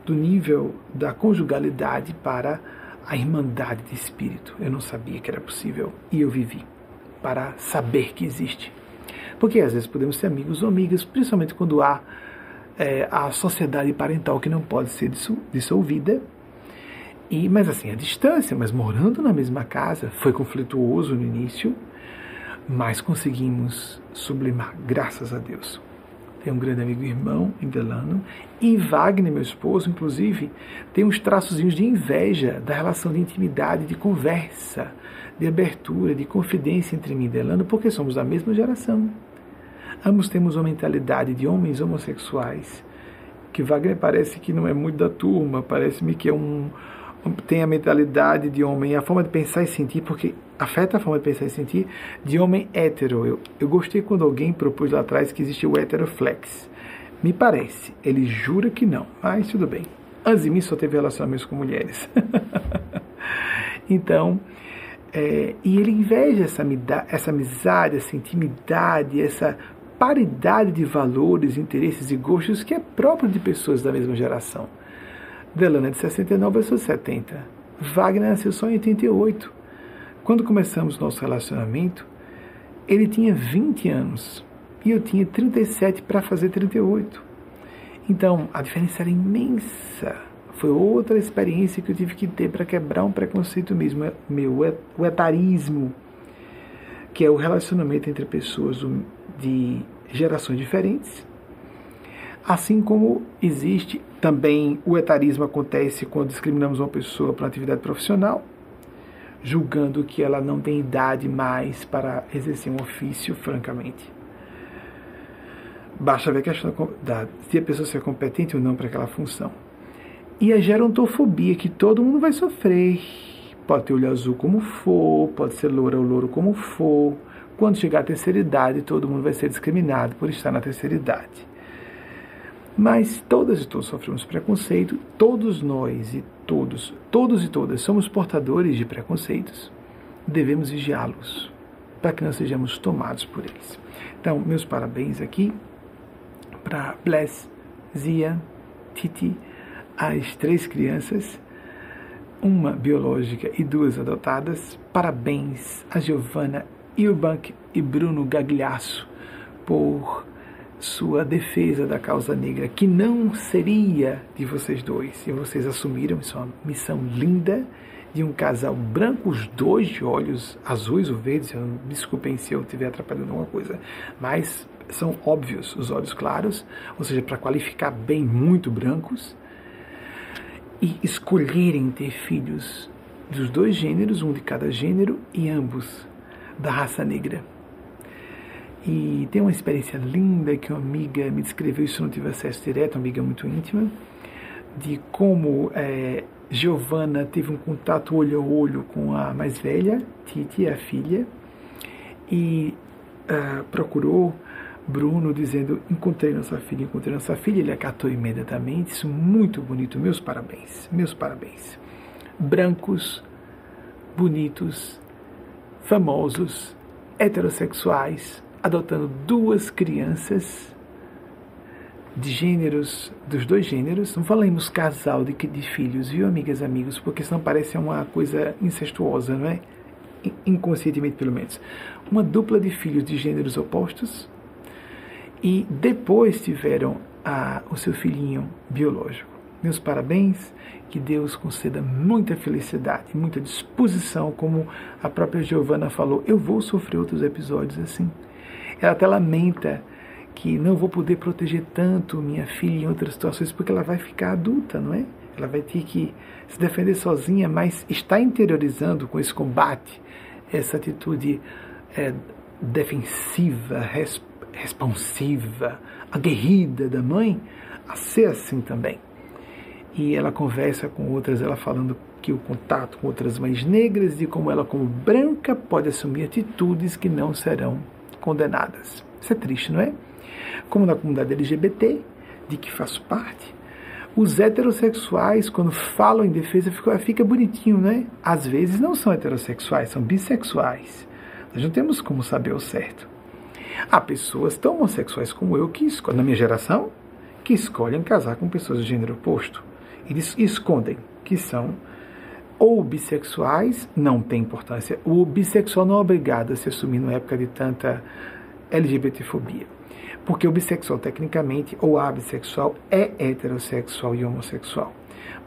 do nível da conjugalidade para a irmandade de espírito. Eu não sabia que era possível e eu vivi para saber que existe. Porque às vezes podemos ser amigos ou amigas, principalmente quando há é, a sociedade parental que não pode ser dissolvida E, mas assim, a distância, mas morando na mesma casa, foi conflituoso no início, mas conseguimos sublimar, graças a Deus. Tem um grande amigo irmão em Delano, e Wagner, meu esposo, inclusive, tem uns traçozinhos de inveja da relação de intimidade, de conversa, de abertura, de confidência entre mim e Delano, porque somos da mesma geração. Ambos temos uma mentalidade de homens homossexuais, que Wagner parece que não é muito da turma, parece-me que é um, tem a mentalidade de homem, a forma de pensar e sentir, porque afeta a forma de pensar e sentir de homem hétero. Eu, eu gostei quando alguém propôs lá atrás que existe o heteroflex. Me parece, ele jura que não, mas tudo bem. Antes mim só teve relacionamentos com mulheres. então, é, e ele inveja essa, essa amizade, essa intimidade, essa paridade de valores, interesses e gostos que é próprio de pessoas da mesma geração. Delano é de 69, eu sou de 70. Wagner nasceu só em 88. Quando começamos nosso relacionamento, ele tinha 20 anos e eu tinha 37 para fazer 38. Então, a diferença era imensa. Foi outra experiência que eu tive que ter para quebrar um preconceito mesmo, meu, o etarismo, que é o relacionamento entre pessoas de gerações diferentes Assim como existe também o etarismo acontece quando discriminamos uma pessoa para uma atividade profissional, julgando que ela não tem idade mais para exercer um ofício, francamente. Basta ver a questão da, se a pessoa ser competente ou não para aquela função. E a gerontofobia, que todo mundo vai sofrer. Pode ter olho azul como for, pode ser loura ou louro como for. Quando chegar à terceira idade, todo mundo vai ser discriminado por estar na terceira idade. Mas todas e todos sofremos preconceito, todos nós e todos, todos e todas somos portadores de preconceitos. Devemos vigiá-los para que não sejamos tomados por eles. Então, meus parabéns aqui para Bless, Zia, Titi, as três crianças, uma biológica e duas adotadas. Parabéns a Giovana Ilbank e Bruno Gagliasso por sua defesa da causa negra, que não seria de vocês dois. E vocês assumiram isso é uma missão linda de um casal branco, os dois de olhos azuis ou verdes. Desculpem se eu estiver atrapalhando alguma coisa, mas são óbvios os olhos claros, ou seja, para qualificar bem, muito brancos. E escolherem ter filhos dos dois gêneros, um de cada gênero, e ambos da raça negra. E tem uma experiência linda que uma amiga me descreveu, isso não tive acesso direto, uma amiga muito íntima, de como é, Giovanna teve um contato olho a olho com a mais velha, Titi, a filha, e uh, procurou Bruno dizendo: Encontrei nossa filha, encontrei nossa filha. Ele acatou imediatamente. Isso muito bonito. Meus parabéns, meus parabéns. Brancos, bonitos, famosos, heterossexuais, adotando duas crianças de gêneros, dos dois gêneros, não falamos casal de, de filhos, viu, amigas, amigos, porque senão parece uma coisa incestuosa, não é? Inconscientemente, pelo menos. Uma dupla de filhos de gêneros opostos e depois tiveram a, o seu filhinho biológico. Meus parabéns, que Deus conceda muita felicidade, muita disposição, como a própria Giovana falou. Eu vou sofrer outros episódios assim ela até lamenta que não vou poder proteger tanto minha filha em outras situações porque ela vai ficar adulta, não é? Ela vai ter que se defender sozinha, mas está interiorizando com esse combate, essa atitude é, defensiva, res, responsiva, aguerrida da mãe, a ser assim também. E ela conversa com outras, ela falando que o contato com outras mães negras e como ela, como branca, pode assumir atitudes que não serão condenadas. Isso é triste, não é? Como na comunidade LGBT, de que faço parte, os heterossexuais, quando falam em defesa, fica, fica bonitinho, né? Às vezes não são heterossexuais, são bissexuais. Nós não temos como saber o certo. Há pessoas tão homossexuais como eu, que na minha geração, que escolhem casar com pessoas do gênero oposto. Eles escondem que são ou bissexuais, não tem importância. O bissexual não é obrigado a se assumir numa época de tanta LGBTfobia. Porque o bissexual, tecnicamente, ou a bissexual, é heterossexual e homossexual.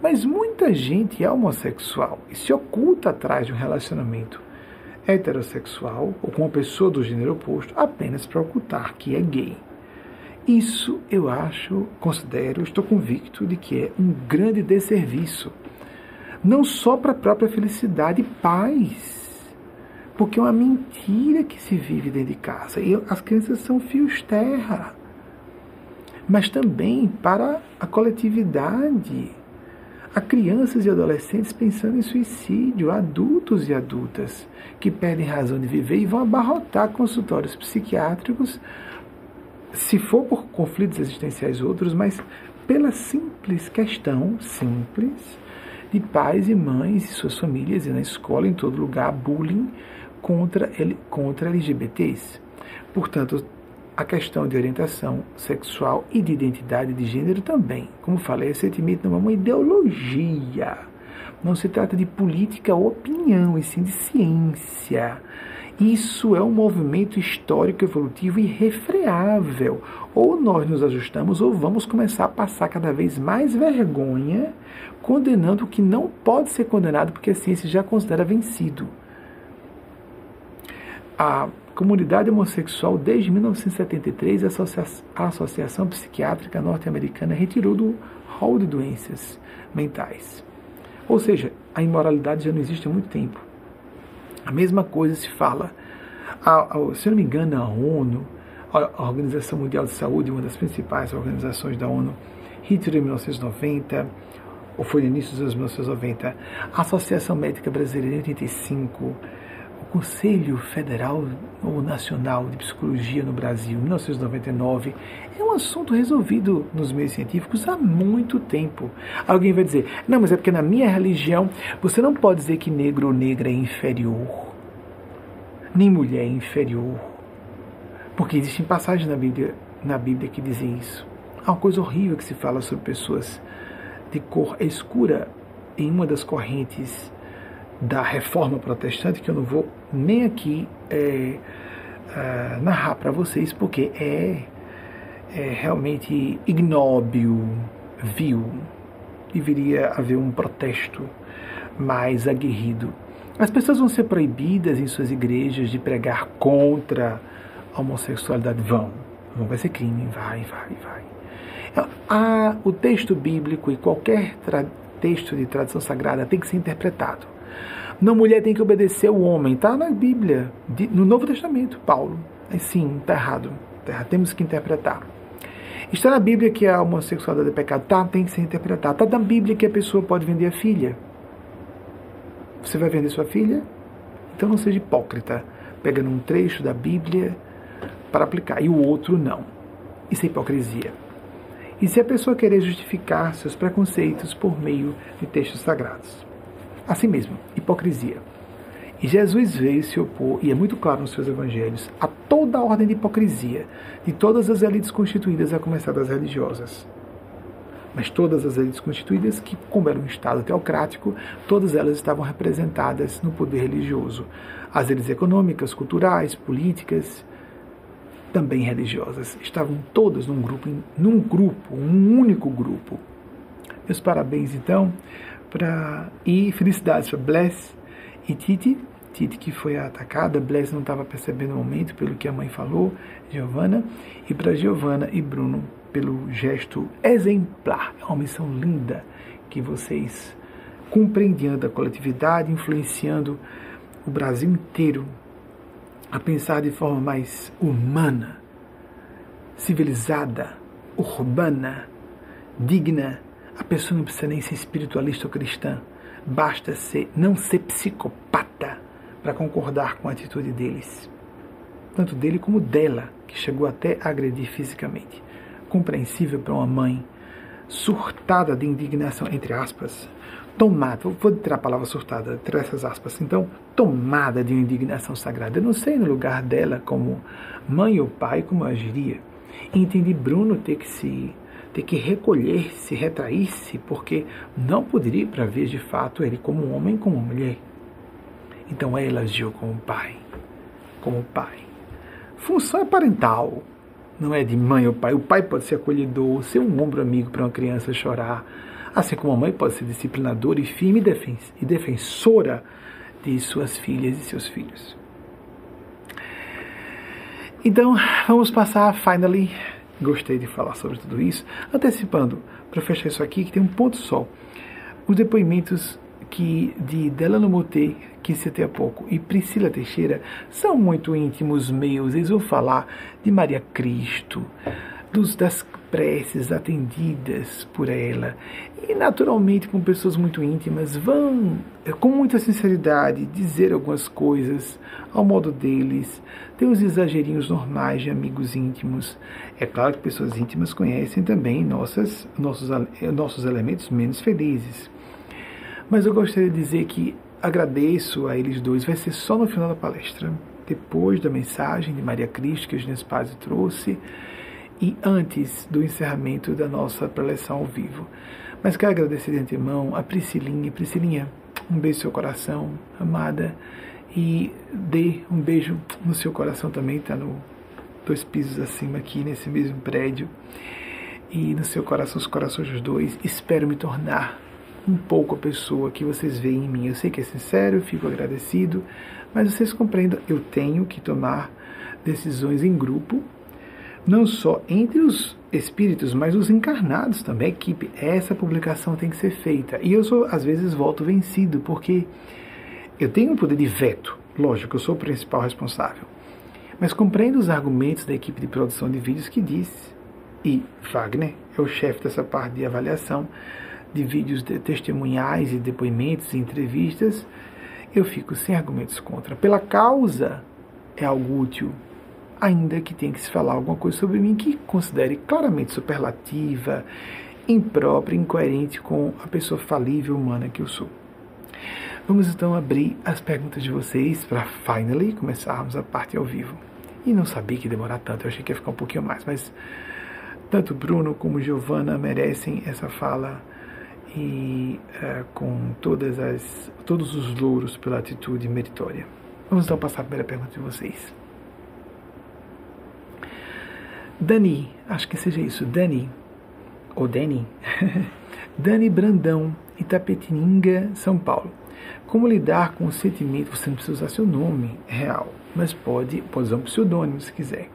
Mas muita gente é homossexual e se oculta atrás de um relacionamento heterossexual ou com uma pessoa do gênero oposto apenas para ocultar que é gay. Isso eu acho, considero, estou convicto de que é um grande desserviço. Não só para a própria felicidade e paz, porque é uma mentira que se vive dentro de casa. E as crianças são fios terra. Mas também para a coletividade. Há crianças e adolescentes pensando em suicídio, adultos e adultas que perdem razão de viver e vão abarrotar consultórios psiquiátricos se for por conflitos existenciais outros, mas pela simples questão, simples, de pais e mães e suas famílias e na escola, em todo lugar, bullying contra, contra LGBTs. Portanto, a questão de orientação sexual e de identidade de gênero também. Como falei recentemente, não é uma ideologia. Não se trata de política ou opinião, e sim de ciência. Isso é um movimento histórico evolutivo irrefreável. Ou nós nos ajustamos ou vamos começar a passar cada vez mais vergonha condenando o que não pode ser condenado porque a ciência já considera vencido. A comunidade homossexual, desde 1973, a Associação Psiquiátrica Norte-Americana retirou do rol de doenças mentais. Ou seja, a imoralidade já não existe há muito tempo. A mesma coisa se fala, a, a, se eu não me engano, a ONU, a Organização Mundial de Saúde, uma das principais organizações da ONU, retirou em 1990, ou foi no início dos anos 1990, a Associação Médica Brasileira em 85, o Conselho Federal ou Nacional de Psicologia no Brasil, em 1999, é um assunto resolvido nos meios científicos há muito tempo. Alguém vai dizer, não, mas é porque na minha religião você não pode dizer que negro ou negra é inferior, nem mulher é inferior, porque existem passagens na Bíblia, na Bíblia que dizem isso. Há uma coisa horrível que se fala sobre pessoas de cor escura em uma das correntes da reforma protestante, que eu não vou nem aqui é, é, narrar para vocês, porque é, é realmente ignóbil, vil. Deveria haver um protesto mais aguerrido. As pessoas vão ser proibidas em suas igrejas de pregar contra a homossexualidade. Vão. Não vai ser crime. Vai, vai, vai. A, o texto bíblico e qualquer texto de tradição sagrada tem que ser interpretado. Não, mulher tem que obedecer ao homem. Está na Bíblia, de, no Novo Testamento, Paulo. Sim, está errado. Tá. Temos que interpretar. Está na Bíblia que a homossexualidade é pecado. Tá, tem que ser interpretado. Está na Bíblia que a pessoa pode vender a filha. Você vai vender sua filha? Então não seja hipócrita, pegando um trecho da Bíblia para aplicar e o outro não. Isso é hipocrisia. E se a pessoa querer justificar seus preconceitos por meio de textos sagrados? Assim mesmo, hipocrisia. E Jesus veio se opor, e é muito claro nos seus evangelhos, a toda a ordem de hipocrisia de todas as elites constituídas, a começar das religiosas. Mas todas as elites constituídas, que, como era um Estado teocrático, todas elas estavam representadas no poder religioso. As elites econômicas, culturais, políticas, também religiosas, estavam todas num grupo, num grupo, um único grupo. Meus parabéns, então, para e felicidades para Bless e Titi, Titi que foi atacada, Bless não estava percebendo o momento pelo que a mãe falou, Giovana, e para Giovana e Bruno pelo gesto exemplar. É uma missão linda que vocês compreendendo a coletividade, influenciando o Brasil inteiro a pensar de forma mais humana, civilizada, urbana, digna a pessoa não precisa nem ser espiritualista ou cristã. Basta ser, não ser psicopata para concordar com a atitude deles. Tanto dele como dela, que chegou até a agredir fisicamente. Compreensível para uma mãe surtada de indignação, entre aspas, tomada, vou tirar a palavra surtada, tirar essas aspas, então, tomada de indignação sagrada. Eu não sei no lugar dela, como mãe ou pai, como agiria. entendi Bruno ter que se ter que recolher-se, retrair-se, porque não poderia para ver de fato ele como um homem, como uma mulher. Então ela agiu como pai, como pai. Função é parental, não é de mãe ou pai. O pai pode ser acolhedor, ser um ombro amigo para uma criança chorar. Assim como a mãe pode ser disciplinadora e firme e defensora de suas filhas e seus filhos. Então, vamos passar, finally, gostei de falar sobre tudo isso, antecipando, para fechar isso aqui, que tem um ponto só. Os depoimentos que de Delano Moté, que citei há pouco, e Priscila Teixeira são muito íntimos meus. Eles vão falar de Maria Cristo, dos, das preces atendidas por ela. E, naturalmente, com pessoas muito íntimas, vão, com muita sinceridade, dizer algumas coisas ao modo deles. Tem os exagerinhos normais de amigos íntimos. É claro que pessoas íntimas conhecem também nossas, nossos, nossos elementos menos felizes. Mas eu gostaria de dizer que agradeço a eles dois. Vai ser só no final da palestra, depois da mensagem de Maria Cristo que a Gênesis Paz trouxe e antes do encerramento da nossa preleção ao vivo. Mas quero agradecer de antemão a Priscilinha. Priscilinha, um beijo no seu coração, amada, e dê um beijo no seu coração também, está no dois pisos acima aqui nesse mesmo prédio. E no seu coração, os corações dos dois, espero me tornar um pouco a pessoa que vocês veem em mim. Eu sei que é sincero, fico agradecido, mas vocês compreendam, eu tenho que tomar decisões em grupo não só entre os espíritos, mas os encarnados também, equipe. Essa publicação tem que ser feita. E eu sou, às vezes, volto vencido, porque eu tenho um poder de veto. Lógico, eu sou o principal responsável. Mas compreendo os argumentos da equipe de produção de vídeos que diz, e Wagner é o chefe dessa parte de avaliação de vídeos de testemunhais e depoimentos e entrevistas, eu fico sem argumentos contra. Pela causa é algo útil, ainda que tenha que se falar alguma coisa sobre mim que considere claramente superlativa, imprópria, incoerente com a pessoa falível humana que eu sou. Vamos então abrir as perguntas de vocês para finally começarmos a parte ao vivo. E não sabia que ia demorar tanto, eu achei que ia ficar um pouquinho mais, mas tanto Bruno como Giovana merecem essa fala e uh, com todas as, todos os louros pela atitude meritória. Vamos então passar a primeira pergunta de vocês. Dani, acho que seja isso, Dani, ou Dani, Dani Brandão, Itapetininga, São Paulo. Como lidar com o sentimento, você não precisa usar seu nome real, mas pode, pode usar um pseudônimo se quiser,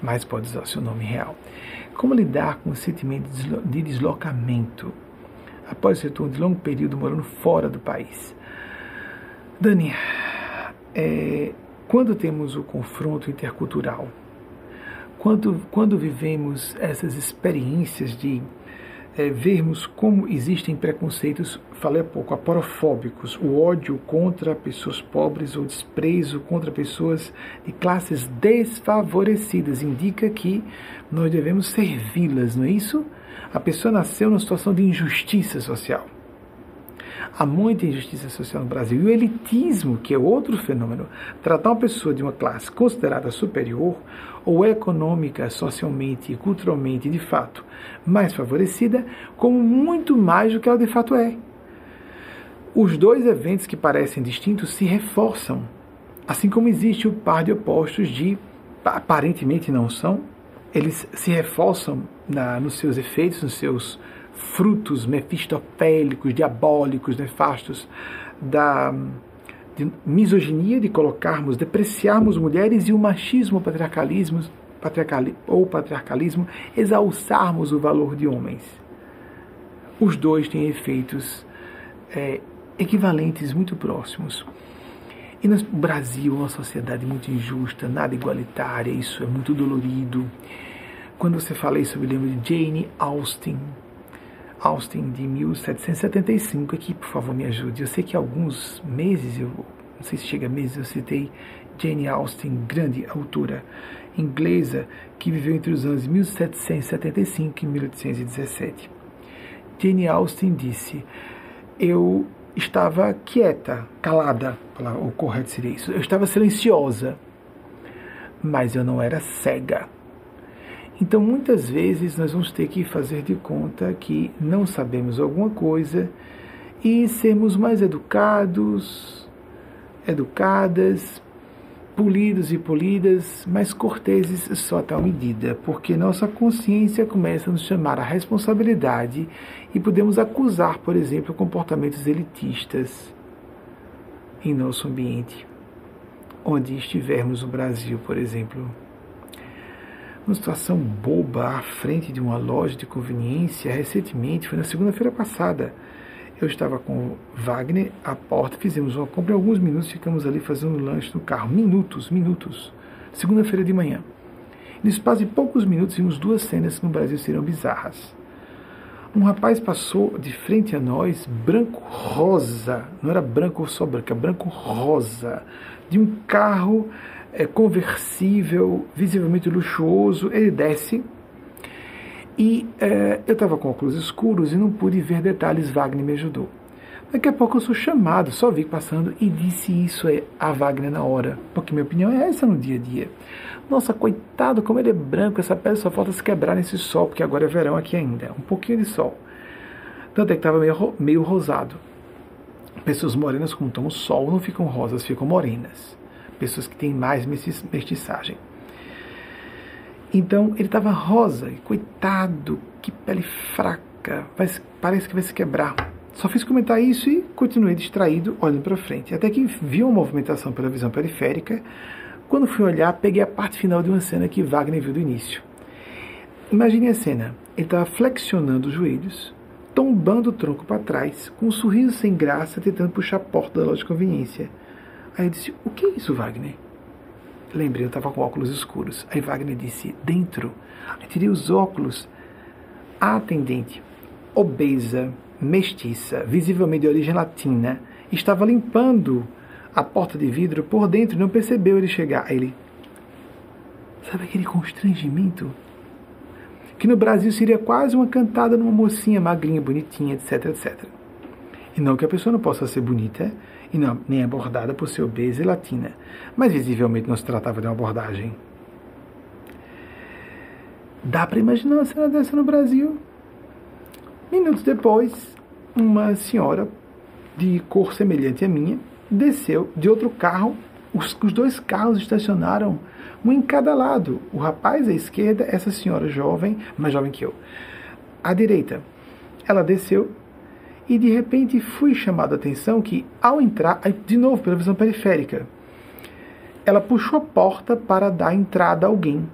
mas pode usar seu nome real. Como lidar com o sentimento de deslocamento após o retorno de longo período morando fora do país? Dani, é, quando temos o confronto intercultural, quando, quando vivemos essas experiências de é, vermos como existem preconceitos, falei há pouco, aporofóbicos, o ódio contra pessoas pobres ou desprezo contra pessoas de classes desfavorecidas, indica que nós devemos servi-las, não é isso? A pessoa nasceu numa situação de injustiça social. Há muita injustiça social no Brasil. E o elitismo, que é outro fenômeno, tratar uma pessoa de uma classe considerada superior ou econômica, socialmente e culturalmente, de fato, mais favorecida, como muito mais do que ela de fato é. Os dois eventos que parecem distintos se reforçam, assim como existe o par de opostos de aparentemente não são, eles se reforçam na, nos seus efeitos, nos seus frutos mefistofélicos, diabólicos, nefastos da de misoginia de colocarmos, depreciarmos mulheres e o machismo, o patriarcalismo, patriarcali, ou patriarcalismo, exalçarmos o valor de homens. Os dois têm efeitos é, equivalentes muito próximos. E no Brasil, uma sociedade muito injusta, nada igualitária, isso é muito dolorido. Quando você fala isso, eu me lembro de Jane Austen, Austin de 1775 aqui, por favor, me ajude. Eu sei que há alguns meses, eu não sei se chega a meses, eu citei Jane Austen, grande autora inglesa que viveu entre os anos 1775 e 1817. Jane Austen disse: Eu estava quieta, calada, o correto seria isso. Eu estava silenciosa, mas eu não era cega. Então, muitas vezes, nós vamos ter que fazer de conta que não sabemos alguma coisa e sermos mais educados, educadas, polidos e polidas, mas corteses só a tal medida, porque nossa consciência começa a nos chamar à responsabilidade e podemos acusar, por exemplo, comportamentos elitistas em nosso ambiente, onde estivermos no Brasil, por exemplo. Uma situação boba à frente de uma loja de conveniência, recentemente, foi na segunda-feira passada eu estava com Wagner à porta, fizemos uma compra em alguns minutos, ficamos ali fazendo lanche no carro. Minutos, minutos. Segunda-feira de manhã. No espaço de poucos minutos, vimos duas cenas que no Brasil seriam bizarras. Um rapaz passou de frente a nós, branco-rosa, não era branco só branco, era branco-rosa, de um carro é, conversível, visivelmente luxuoso. Ele desce, e é, eu estava com óculos escuros e não pude ver detalhes. Wagner me ajudou. Daqui a pouco eu sou chamado, só vi passando e disse isso a Wagner na hora, porque minha opinião é essa no dia a dia. Nossa, coitado, como ele é branco, essa pele só falta se quebrar nesse sol, porque agora é verão aqui ainda, um pouquinho de sol. Tanto é que estava meio, meio rosado. Pessoas morenas, como tomam sol, não ficam rosas, ficam morenas. Pessoas que têm mais mestiçagem. Então ele estava rosa, coitado, que pele fraca, parece que vai se quebrar. Só fiz comentar isso e continuei distraído, olhando para frente. Até que vi uma movimentação pela visão periférica. Quando fui olhar, peguei a parte final de uma cena que Wagner viu do início. Imagine a cena. Ele estava flexionando os joelhos, tombando o tronco para trás, com um sorriso sem graça, tentando puxar a porta da loja de conveniência. Aí eu disse: O que é isso, Wagner? Lembrei, eu estava com óculos escuros. Aí Wagner disse: Dentro. Aí tirei os óculos. A atendente, obesa, mestiça, visivelmente de origem latina, estava limpando a porta de vidro por dentro não percebeu ele chegar. Aí ele. Sabe aquele constrangimento? Que no Brasil seria quase uma cantada numa mocinha magrinha, bonitinha, etc, etc. E não que a pessoa não possa ser bonita e não, nem abordada por ser obesa latina, mas visivelmente não se tratava de uma abordagem. Dá para imaginar uma cena dessa no Brasil? Minutos depois, uma senhora de cor semelhante à minha desceu de outro carro. Os, os dois carros estacionaram, um em cada lado. O rapaz à esquerda, essa senhora jovem, mais jovem que eu. À direita, ela desceu e de repente fui chamado a atenção que, ao entrar, de novo pela visão periférica, ela puxou a porta para dar entrada a alguém.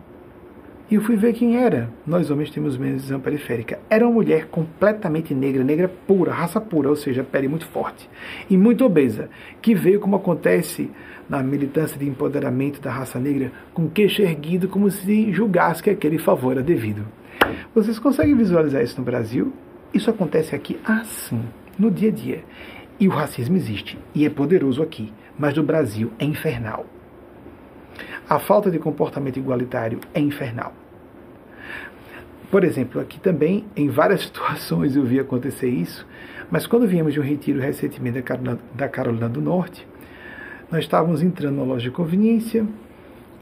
E eu fui ver quem era. Nós homens temos menos visão periférica. Era uma mulher completamente negra, negra pura, raça pura, ou seja, pele muito forte e muito obesa, que veio como acontece na militância de empoderamento da raça negra, com queixo erguido, como se julgasse que aquele favor era devido. Vocês conseguem visualizar isso no Brasil? Isso acontece aqui assim, no dia a dia. E o racismo existe, e é poderoso aqui, mas no Brasil é infernal. A falta de comportamento igualitário é infernal. Por exemplo, aqui também, em várias situações eu vi acontecer isso, mas quando viemos de um retiro recentemente da Carolina do Norte, nós estávamos entrando na loja de conveniência,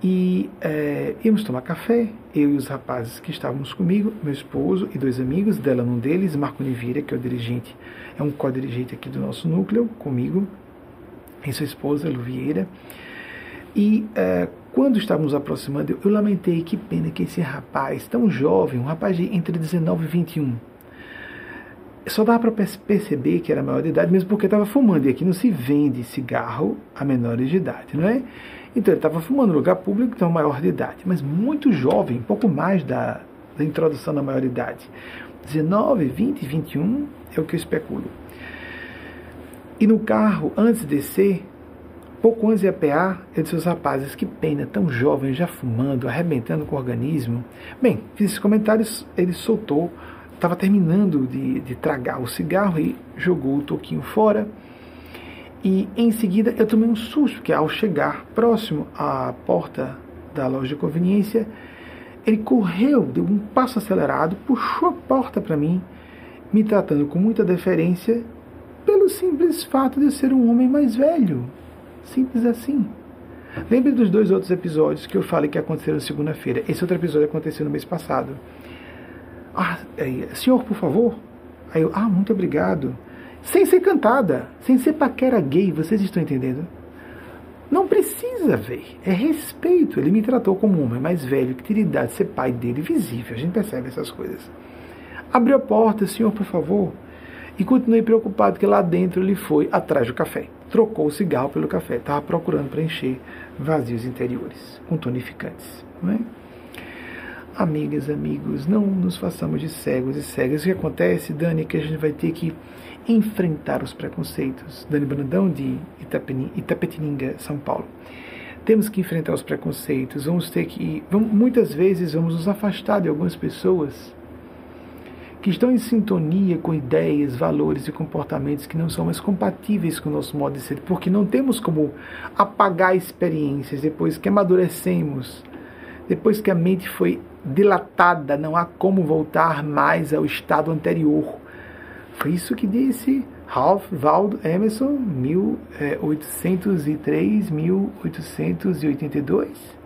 e é, íamos tomar café, eu e os rapazes que estávamos comigo, meu esposo e dois amigos, dela um deles, Marco Nivira, que é o dirigente, é um co-dirigente aqui do nosso núcleo, comigo, e sua esposa, Luvieira. E é, quando estávamos aproximando, eu lamentei, que pena que esse rapaz, tão jovem, um rapaz de entre 19 e 21, só dava para perceber que era maior de idade, mesmo porque estava fumando. E aqui não se vende cigarro a menores de idade, não é? Então ele estava fumando no lugar público, então maior de idade, mas muito jovem, pouco mais da, da introdução da maioridade. 19, 20, 21 é o que eu especulo. E no carro, antes de descer, pouco antes de apear, eu disse aos rapazes, que pena, tão jovem, já fumando, arrebentando com o organismo. Bem, fiz esses comentários, ele soltou, estava terminando de, de tragar o cigarro e jogou o toquinho fora e em seguida eu tomei um susto, porque ao chegar próximo à porta da loja de conveniência, ele correu, deu um passo acelerado, puxou a porta para mim, me tratando com muita deferência, pelo simples fato de ser um homem mais velho. Simples assim. Lembre dos dois outros episódios que eu falei que aconteceram segunda-feira. Esse outro episódio aconteceu no mês passado. Ah, é, senhor, por favor. Aí eu, ah, muito obrigado sem ser cantada, sem ser paquera gay, vocês estão entendendo? Não precisa ver, é respeito. Ele me tratou como um homem mais velho que teria idade de ser pai dele, visível. A gente percebe essas coisas. Abriu a porta, senhor, por favor. E continuei preocupado que lá dentro ele foi atrás do café. Trocou o cigarro pelo café. Estava procurando preencher vazios interiores com tonificantes. Não é? Amigas, amigos, não nos façamos de cegos e cegas. O que acontece, Dani, é que a gente vai ter que enfrentar os preconceitos. Dani Brandão, de Itapetininga, São Paulo. Temos que enfrentar os preconceitos, vamos ter que. Vamos, muitas vezes vamos nos afastar de algumas pessoas que estão em sintonia com ideias, valores e comportamentos que não são mais compatíveis com o nosso modo de ser, porque não temos como apagar experiências depois que amadurecemos, depois que a mente foi dilatada, não há como voltar mais ao estado anterior. Foi isso que disse Ralph Waldo Emerson, 1803, 1882.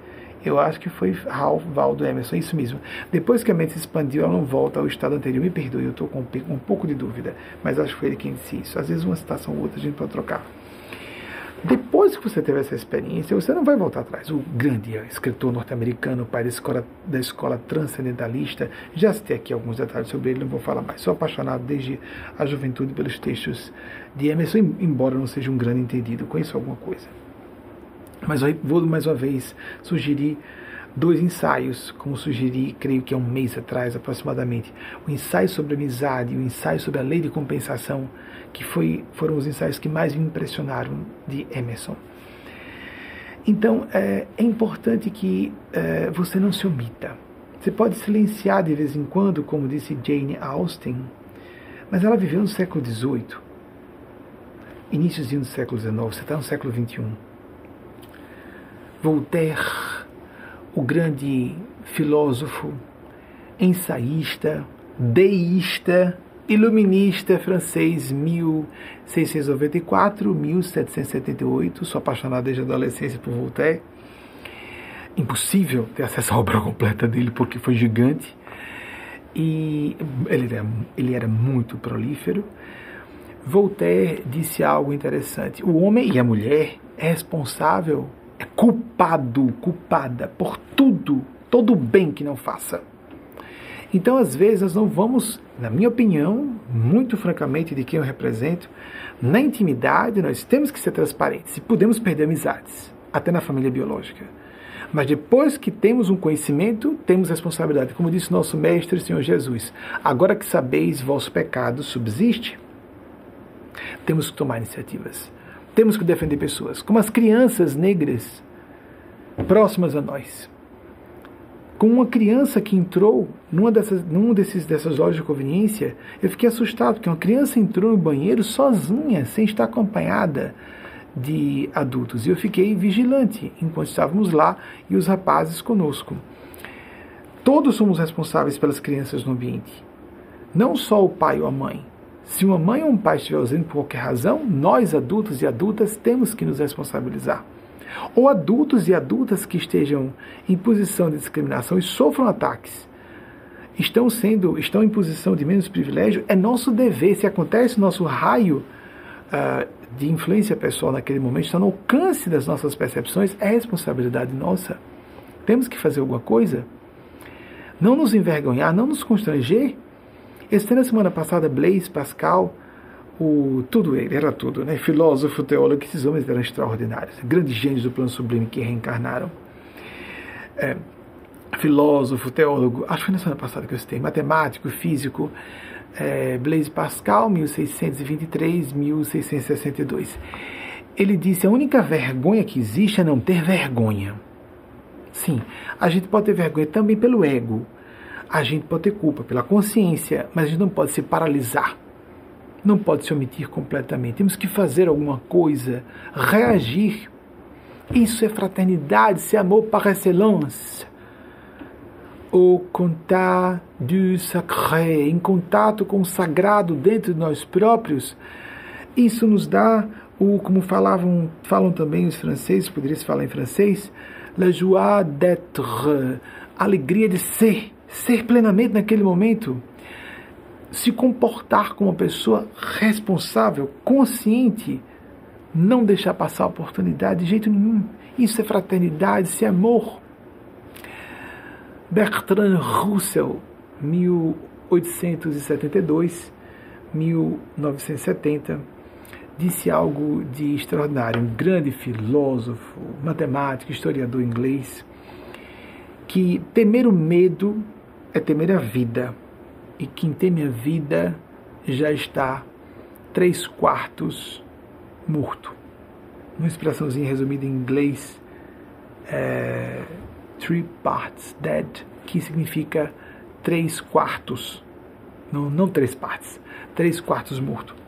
Eu acho que foi Ralph Waldo Emerson, isso mesmo. Depois que a mente se expandiu, ela não volta ao estado anterior. Me perdoe, eu estou com um pouco de dúvida, mas acho que foi ele quem disse isso. Às vezes uma citação ou outra a gente pode trocar. Depois que você teve essa experiência, você não vai voltar atrás. O grande escritor norte-americano, pai da escola, da escola transcendentalista, já citei aqui alguns detalhes sobre ele, não vou falar mais. Sou apaixonado desde a juventude pelos textos de Emerson, embora não seja um grande entendido, conheço alguma coisa. Mas vou mais uma vez sugerir dois ensaios, como sugeri, creio que há um mês atrás aproximadamente, o ensaio sobre amizade e o ensaio sobre a lei de compensação, que foi, foram os ensaios que mais me impressionaram de Emerson. Então, é, é importante que é, você não se omita. Você pode silenciar de vez em quando, como disse Jane Austen, mas ela viveu no século XVIII, iníciozinho do século XIX, você está no século XXI Voltaire, o grande filósofo, ensaísta, deísta, iluminista francês, 1694-1778. Sou apaixonado desde a adolescência por Voltaire. Impossível ter acesso à obra completa dele porque foi gigante. E ele era, ele era muito prolífero. Voltaire disse algo interessante: o homem e a mulher é responsável é culpado, culpada por tudo, todo o bem que não faça. Então, às vezes, nós não vamos, na minha opinião, muito francamente de quem eu represento, na intimidade nós temos que ser transparentes e podemos perder amizades, até na família biológica. Mas depois que temos um conhecimento, temos responsabilidade. Como disse nosso Mestre, Senhor Jesus, agora que sabeis vosso pecado subsiste, temos que tomar iniciativas. Temos que defender pessoas, como as crianças negras próximas a nós. Com uma criança que entrou numa dessas, num desses, dessas lojas de conveniência, eu fiquei assustado, porque uma criança entrou no banheiro sozinha, sem estar acompanhada de adultos. E eu fiquei vigilante enquanto estávamos lá e os rapazes conosco. Todos somos responsáveis pelas crianças no ambiente. Não só o pai ou a mãe, se uma mãe ou um pai estiver ausente por qualquer razão, nós, adultos e adultas, temos que nos responsabilizar. Ou adultos e adultas que estejam em posição de discriminação e sofram ataques, estão sendo, estão em posição de menos privilégio, é nosso dever, se acontece nosso raio uh, de influência pessoal naquele momento, está no alcance das nossas percepções, é responsabilidade nossa. Temos que fazer alguma coisa. Não nos envergonhar, não nos constranger esse na semana passada, Blaise Pascal, o, tudo ele, era tudo, né? filósofo, teólogo, esses homens eram extraordinários, grandes gênios do plano sublime que reencarnaram. É, filósofo, teólogo, acho que foi na semana passada que eu citei, matemático, físico, é, Blaise Pascal, 1623-1662. Ele disse: a única vergonha que existe é não ter vergonha. Sim, a gente pode ter vergonha também pelo ego, a gente pode ter culpa pela consciência, mas a gente não pode se paralisar. Não pode se omitir completamente. Temos que fazer alguma coisa, reagir. Isso é fraternidade, é amor par excellence. Au contact du sacré, em contato com o sagrado dentro de nós próprios. Isso nos dá o, como falavam, falam também os franceses, poderia se falar em francês, la joie d'être, alegria de ser ser plenamente naquele momento, se comportar como uma pessoa responsável, consciente não deixar passar a oportunidade de jeito nenhum. Isso é fraternidade, isso é amor. Bertrand Russell, 1872, 1970, disse algo de extraordinário, um grande filósofo, matemático, historiador inglês, que temer o medo é temer a vida, e quem teme a vida já está três quartos morto. Uma expressãozinha resumida em inglês, é, three parts dead, que significa três quartos, não, não três partes, três quartos morto.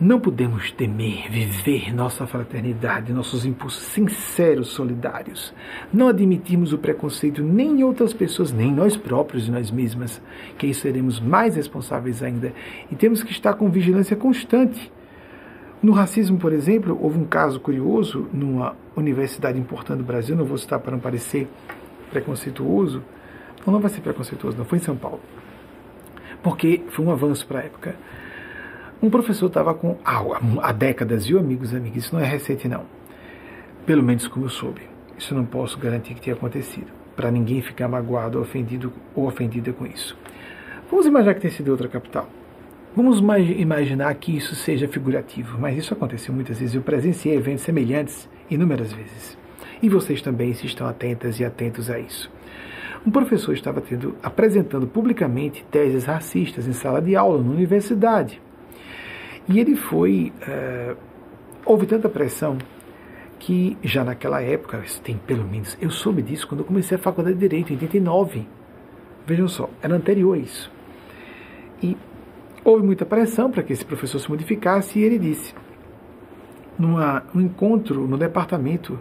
Não podemos temer viver nossa fraternidade, nossos impulsos sinceros, solidários. Não admitimos o preconceito nem em outras pessoas, nem em nós próprios e nós mesmas, que aí seremos mais responsáveis ainda. E temos que estar com vigilância constante. No racismo, por exemplo, houve um caso curioso numa universidade importante do Brasil, não vou citar para não parecer preconceituoso, não, não vai ser preconceituoso, não, foi em São Paulo. Porque foi um avanço para a época um professor estava com ah, há décadas, viu, amigos e amigas? Isso não é recente, não. Pelo menos como eu soube. Isso não posso garantir que tenha acontecido. Para ninguém ficar magoado ofendido ou ofendida com isso. Vamos imaginar que tenha sido outra capital. Vamos imaginar que isso seja figurativo, mas isso aconteceu muitas vezes. Eu presenciei eventos semelhantes inúmeras vezes. E vocês também se estão atentas e atentos a isso. Um professor estava tendo, apresentando publicamente teses racistas em sala de aula na universidade. E ele foi. Uh, houve tanta pressão que já naquela época, tem pelo menos. Eu soube disso quando eu comecei a faculdade de Direito, em 89. Vejam só, era anterior a isso. E houve muita pressão para que esse professor se modificasse, e ele disse, numa, num encontro no departamento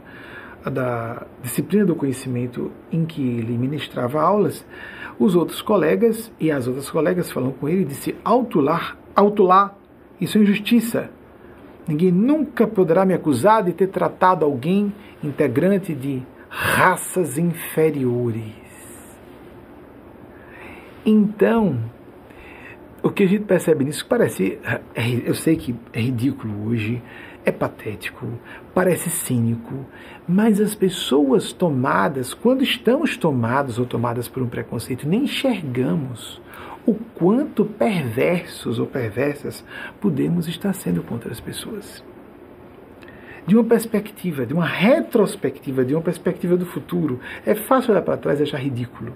da disciplina do conhecimento em que ele ministrava aulas, os outros colegas e as outras colegas falam com ele e disse autular, autular isso é injustiça. Ninguém nunca poderá me acusar de ter tratado alguém integrante de raças inferiores. Então, o que a gente percebe nisso parece, é, eu sei que é ridículo hoje, é patético, parece cínico, mas as pessoas tomadas, quando estamos tomados ou tomadas por um preconceito, nem enxergamos o quanto perversos ou perversas podemos estar sendo contra as pessoas. De uma perspectiva, de uma retrospectiva, de uma perspectiva do futuro, é fácil olhar para trás e achar ridículo.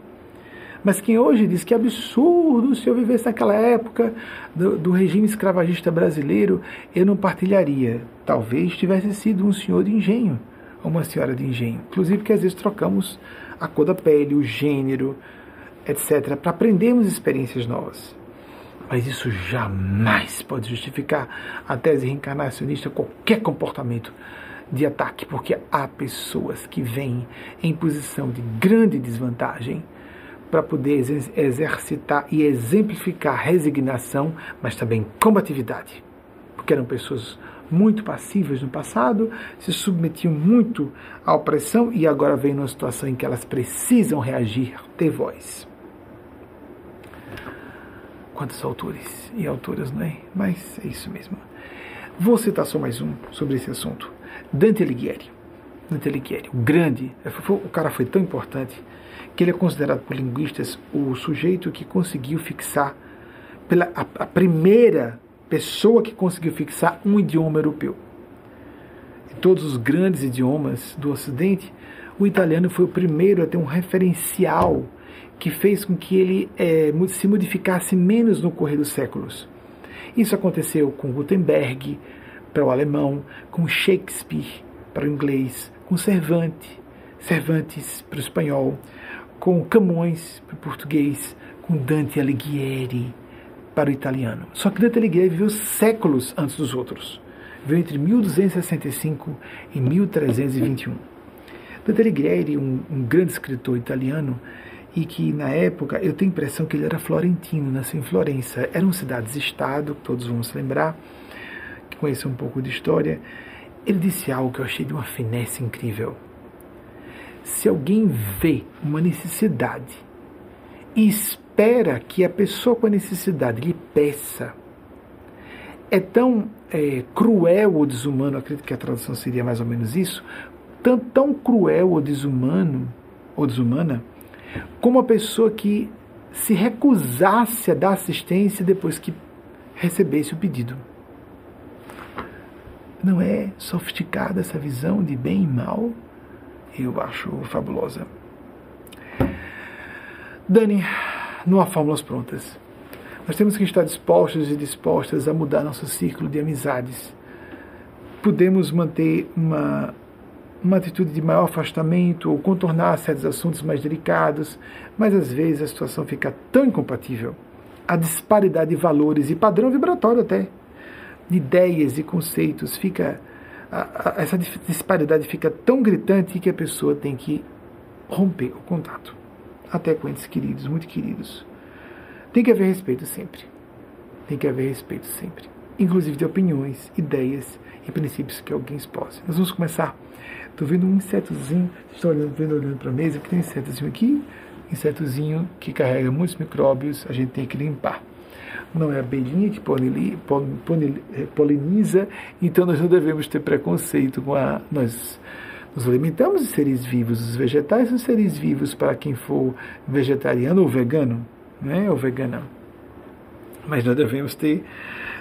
Mas quem hoje diz que é absurdo se eu vivesse naquela época do, do, regime escravagista brasileiro, eu não partilharia. Talvez tivesse sido um senhor de engenho, ou uma senhora de engenho. Inclusive que às vezes trocamos a cor da pele, o gênero, etc., para aprendermos experiências novas. Mas isso jamais pode justificar a tese reencarnacionista, qualquer comportamento de ataque, porque há pessoas que vêm em posição de grande desvantagem para poder exercitar e exemplificar resignação, mas também combatividade, porque eram pessoas muito passivas no passado, se submetiam muito à opressão e agora vem numa situação em que elas precisam reagir, ter voz. Quantos autores e autoras, não é? Mas é isso mesmo. Vou citar só mais um sobre esse assunto. Dante Alighieri. Dante Alighieri, o grande, o cara foi tão importante que ele é considerado por linguistas o sujeito que conseguiu fixar, pela, a, a primeira pessoa que conseguiu fixar um idioma europeu. Em todos os grandes idiomas do Ocidente, o italiano foi o primeiro a ter um referencial que fez com que ele é, se modificasse menos no correr dos séculos. Isso aconteceu com Gutenberg para o alemão, com Shakespeare para o inglês, com Cervantes, Cervantes para o espanhol, com Camões para o português, com Dante Alighieri para o italiano. Só que Dante Alighieri viveu séculos antes dos outros. Viveu entre 1265 e 1321. Dante Alighieri, um, um grande escritor italiano, e que na época eu tenho a impressão que ele era florentino, nasceu em Florença. Eram cidades-estado, todos vão se lembrar, que conhecem um pouco de história. Ele disse algo que eu achei de uma finesse incrível. Se alguém vê uma necessidade e espera que a pessoa com a necessidade lhe peça, é tão é, cruel ou desumano, acredito que a tradução seria mais ou menos isso, tão, tão cruel ou desumano, ou desumana, como a pessoa que se recusasse a dar assistência depois que recebesse o pedido. Não é sofisticada essa visão de bem e mal? Eu acho fabulosa. Dani, não há fórmulas prontas. Nós temos que estar dispostos e dispostas a mudar nosso círculo de amizades. Podemos manter uma, uma atitude de maior afastamento ou contornar certos assuntos mais delicados, mas às vezes a situação fica tão incompatível. A disparidade de valores e padrão vibratório até, de ideias e conceitos, fica a, a, essa disparidade fica tão gritante que a pessoa tem que romper o contato, até com entes queridos, muito queridos. Tem que haver respeito sempre. Tem que haver respeito sempre. Inclusive de opiniões, ideias e princípios que alguém expôs. Nós vamos começar. Estou vendo um insetozinho, estou olhando, vendo, olhando para a mesa, que tem um insetozinho aqui, insetozinho que carrega muitos micróbios, a gente tem que limpar. Não é a abelhinha que eh, poliniza, então nós não devemos ter preconceito com a. Nós nos alimentamos de seres vivos, os vegetais são seres vivos para quem for vegetariano ou vegano né, ou vegana. Mas nós devemos ter,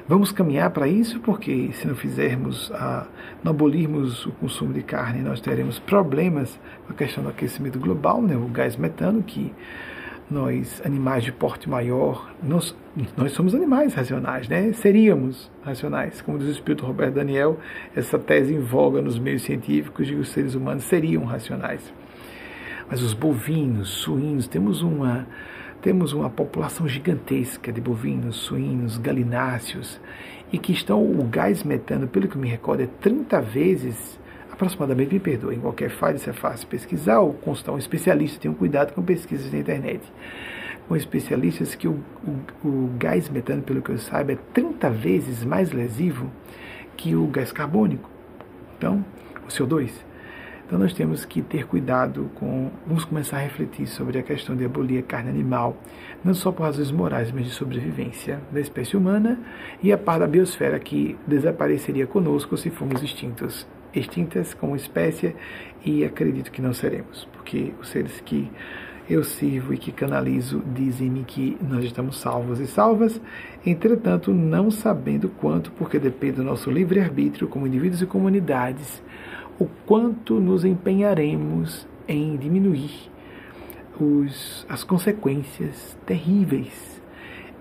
vamos caminhar para isso, porque se não fizermos, a, não abolirmos o consumo de carne, nós teremos problemas com a questão do aquecimento global, né, o gás metano, que nós, animais de porte maior, nós, nós somos animais racionais, né? Seríamos racionais. Como diz o Espírito Roberto Daniel, essa tese em voga nos meios científicos de que os seres humanos seriam racionais. Mas os bovinos, suínos, temos uma temos uma população gigantesca de bovinos, suínos, galináceos, e que estão, o gás metano, pelo que me recordo, é 30 vezes, aproximadamente, me perdoem, qualquer falha, isso é fácil pesquisar ou consultar um especialista, tenham cuidado com pesquisas na internet. Com especialistas que o, o, o gás metano, pelo que eu saiba, é 30 vezes mais lesivo que o gás carbônico. Então, o CO2. Então nós temos que ter cuidado com. Vamos começar a refletir sobre a questão de abolir a carne animal, não só por razões morais, mas de sobrevivência da espécie humana e a parte da biosfera que desapareceria conosco se formos extintos. Extintas como espécie e acredito que não seremos, porque os seres que eu sirvo e que canalizo dizem-me que nós estamos salvos e salvas, entretanto, não sabendo quanto, porque depende do nosso livre-arbítrio como indivíduos e comunidades o quanto nos empenharemos em diminuir os, as consequências terríveis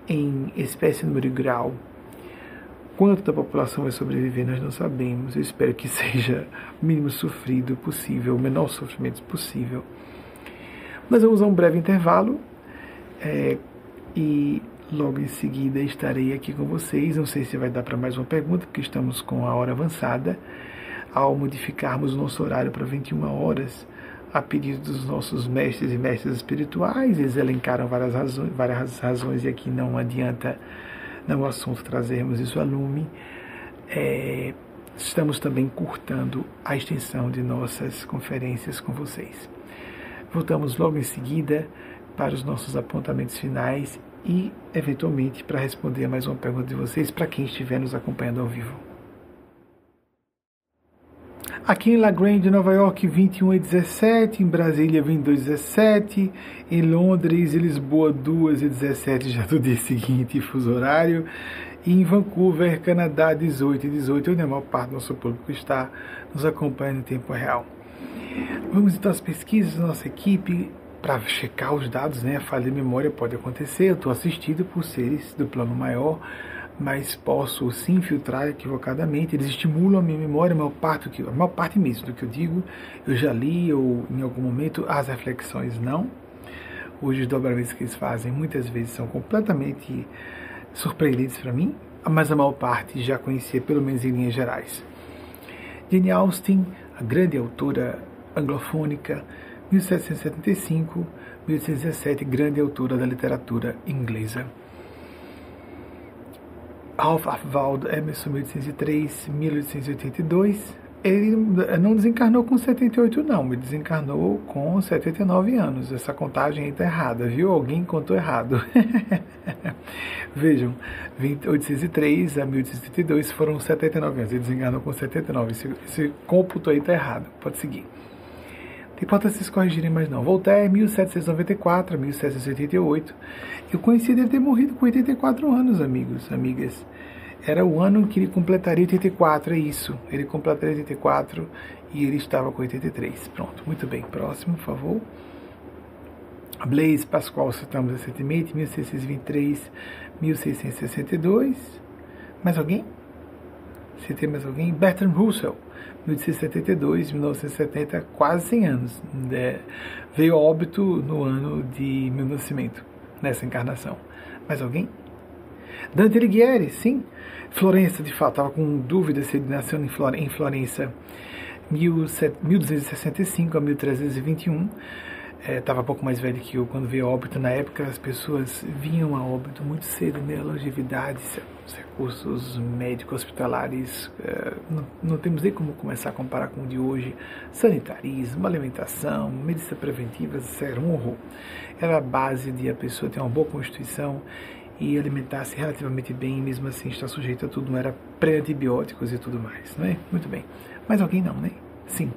em espécie, número e grau. Quanto da população vai sobreviver, nós não sabemos. Eu espero que seja o mínimo sofrido possível, o menor sofrimento possível. Nós vamos a um breve intervalo é, e logo em seguida estarei aqui com vocês. Não sei se vai dar para mais uma pergunta, porque estamos com a hora avançada ao modificarmos o nosso horário para 21 horas, a pedido dos nossos mestres e mestres espirituais, eles elencaram várias razões, várias razões e aqui não adianta, não o assunto trazermos isso a lume. É, estamos também curtando a extensão de nossas conferências com vocês. Voltamos logo em seguida para os nossos apontamentos finais e, eventualmente, para responder a mais uma pergunta de vocês, para quem estiver nos acompanhando ao vivo. Aqui em La Grande, Nova York, 21 e 17, em Brasília, 22 e 17, em Londres e Lisboa, 2 e 17, já do dia seguinte, fuso horário, e em Vancouver, Canadá, 18 e 18, onde a maior parte do nosso público está nos acompanhando em tempo real. Vamos então às pesquisas da nossa equipe para checar os dados, né? A falha de memória pode acontecer, eu estou assistido por seres do plano maior, mas posso se infiltrar equivocadamente. Eles estimulam a minha memória, a maior parte, que, a maior parte mesmo do que eu digo, eu já li ou em algum momento as reflexões não. Hoje os dobramentos que eles fazem muitas vezes são completamente surpreendentes para mim, mas a maior parte já conhecia, pelo menos em linhas gerais. Jane Austen, a grande autora anglofônica, 1775, 1817, grande autora da literatura inglesa. Ralph Arvald Emerson, 1803, 1882, ele não desencarnou com 78 não, ele desencarnou com 79 anos. Essa contagem está errada, viu? Alguém contou errado. Vejam, 1803 a 1832 foram 79 anos, ele desencarnou com 79. Esse, esse cômputo aí está errado, pode seguir. Tem importa vocês corrigirem mais não. Voltaire, 1794 a 1788. Eu conheci ele ter morrido com 84 anos, amigos, amigas era o ano que ele completaria 84, é isso. Ele completaria 84 e ele estava com 83. Pronto, muito bem. Próximo, por favor. Blaise Pascoal, citamos recentemente, 1623, 1662. Mais alguém? Se tem mais alguém? Bertrand Russell, 1872, 1970, quase 100 anos. É, veio óbito no ano de meu nascimento, nessa encarnação. Mais alguém? Dante Alighieri, sim. Florença, de fato, estava com dúvida se ele nasceu em Florença 1265 a 1321. Estava é, um pouco mais velho que eu quando veio óbito. Na época, as pessoas vinham a óbito muito cedo, né? Longevidade, os recursos médicos, hospitalares, é, não, não, temos nem como começar a comparar com o de hoje. Sanitarismo, alimentação, medicina preventiva, era um horror. Era a base de a pessoa ter uma boa constituição e alimentar-se relativamente bem, mesmo assim está sujeito a tudo, não era pré-antibióticos e tudo mais, não é? Muito bem. Mas alguém não, né? Sim.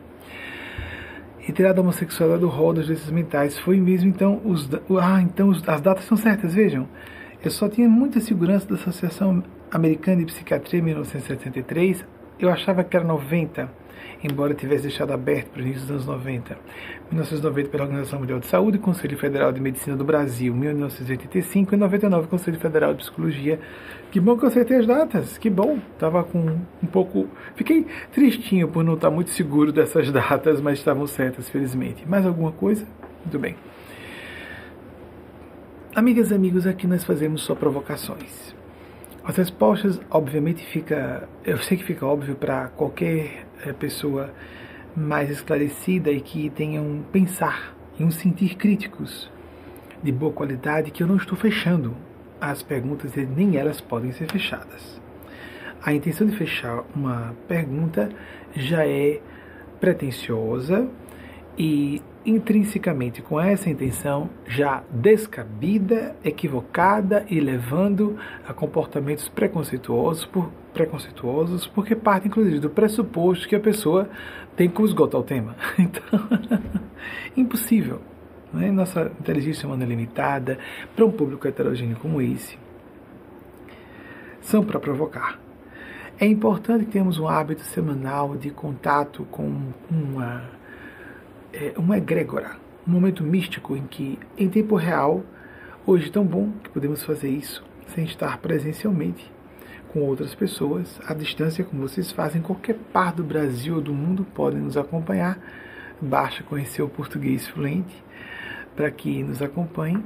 Retirada a homossexualidade do rol das doenças mentais foi mesmo, então, os, ah, então as datas são certas, vejam. Eu só tinha muita segurança da Associação Americana de Psiquiatria em 1973, eu achava que era 90 embora tivesse deixado aberto para o início dos anos 90. 1990 pela Organização Mundial de Saúde, Conselho Federal de Medicina do Brasil, 1985 e 99 Conselho Federal de Psicologia. Que bom que eu acertei as datas, que bom. Estava com um pouco... Fiquei tristinho por não estar muito seguro dessas datas, mas estavam certas, felizmente. Mais alguma coisa? Muito bem. Amigas e amigos, aqui nós fazemos só provocações. As respostas, obviamente, fica, eu sei que fica óbvio para qualquer é, pessoa mais esclarecida e que tenha um pensar e um sentir críticos de boa qualidade que eu não estou fechando as perguntas e nem elas podem ser fechadas. A intenção de fechar uma pergunta já é pretensiosa e intrinsecamente com essa intenção já descabida, equivocada e levando a comportamentos preconceituosos, por, preconceituosos porque parte inclusive do pressuposto que a pessoa tem como esgotar o tema. Então, impossível. Né? Nossa inteligência humana é limitada para um público heterogêneo como esse. São para provocar. É importante que tenhamos um hábito semanal de contato com uma é, uma egrégora, um momento místico em que, em tempo real, hoje tão bom que podemos fazer isso sem estar presencialmente com outras pessoas, à distância, como vocês fazem, em qualquer parte do Brasil ou do mundo podem nos acompanhar. Basta conhecer o português fluente para que nos acompanhem.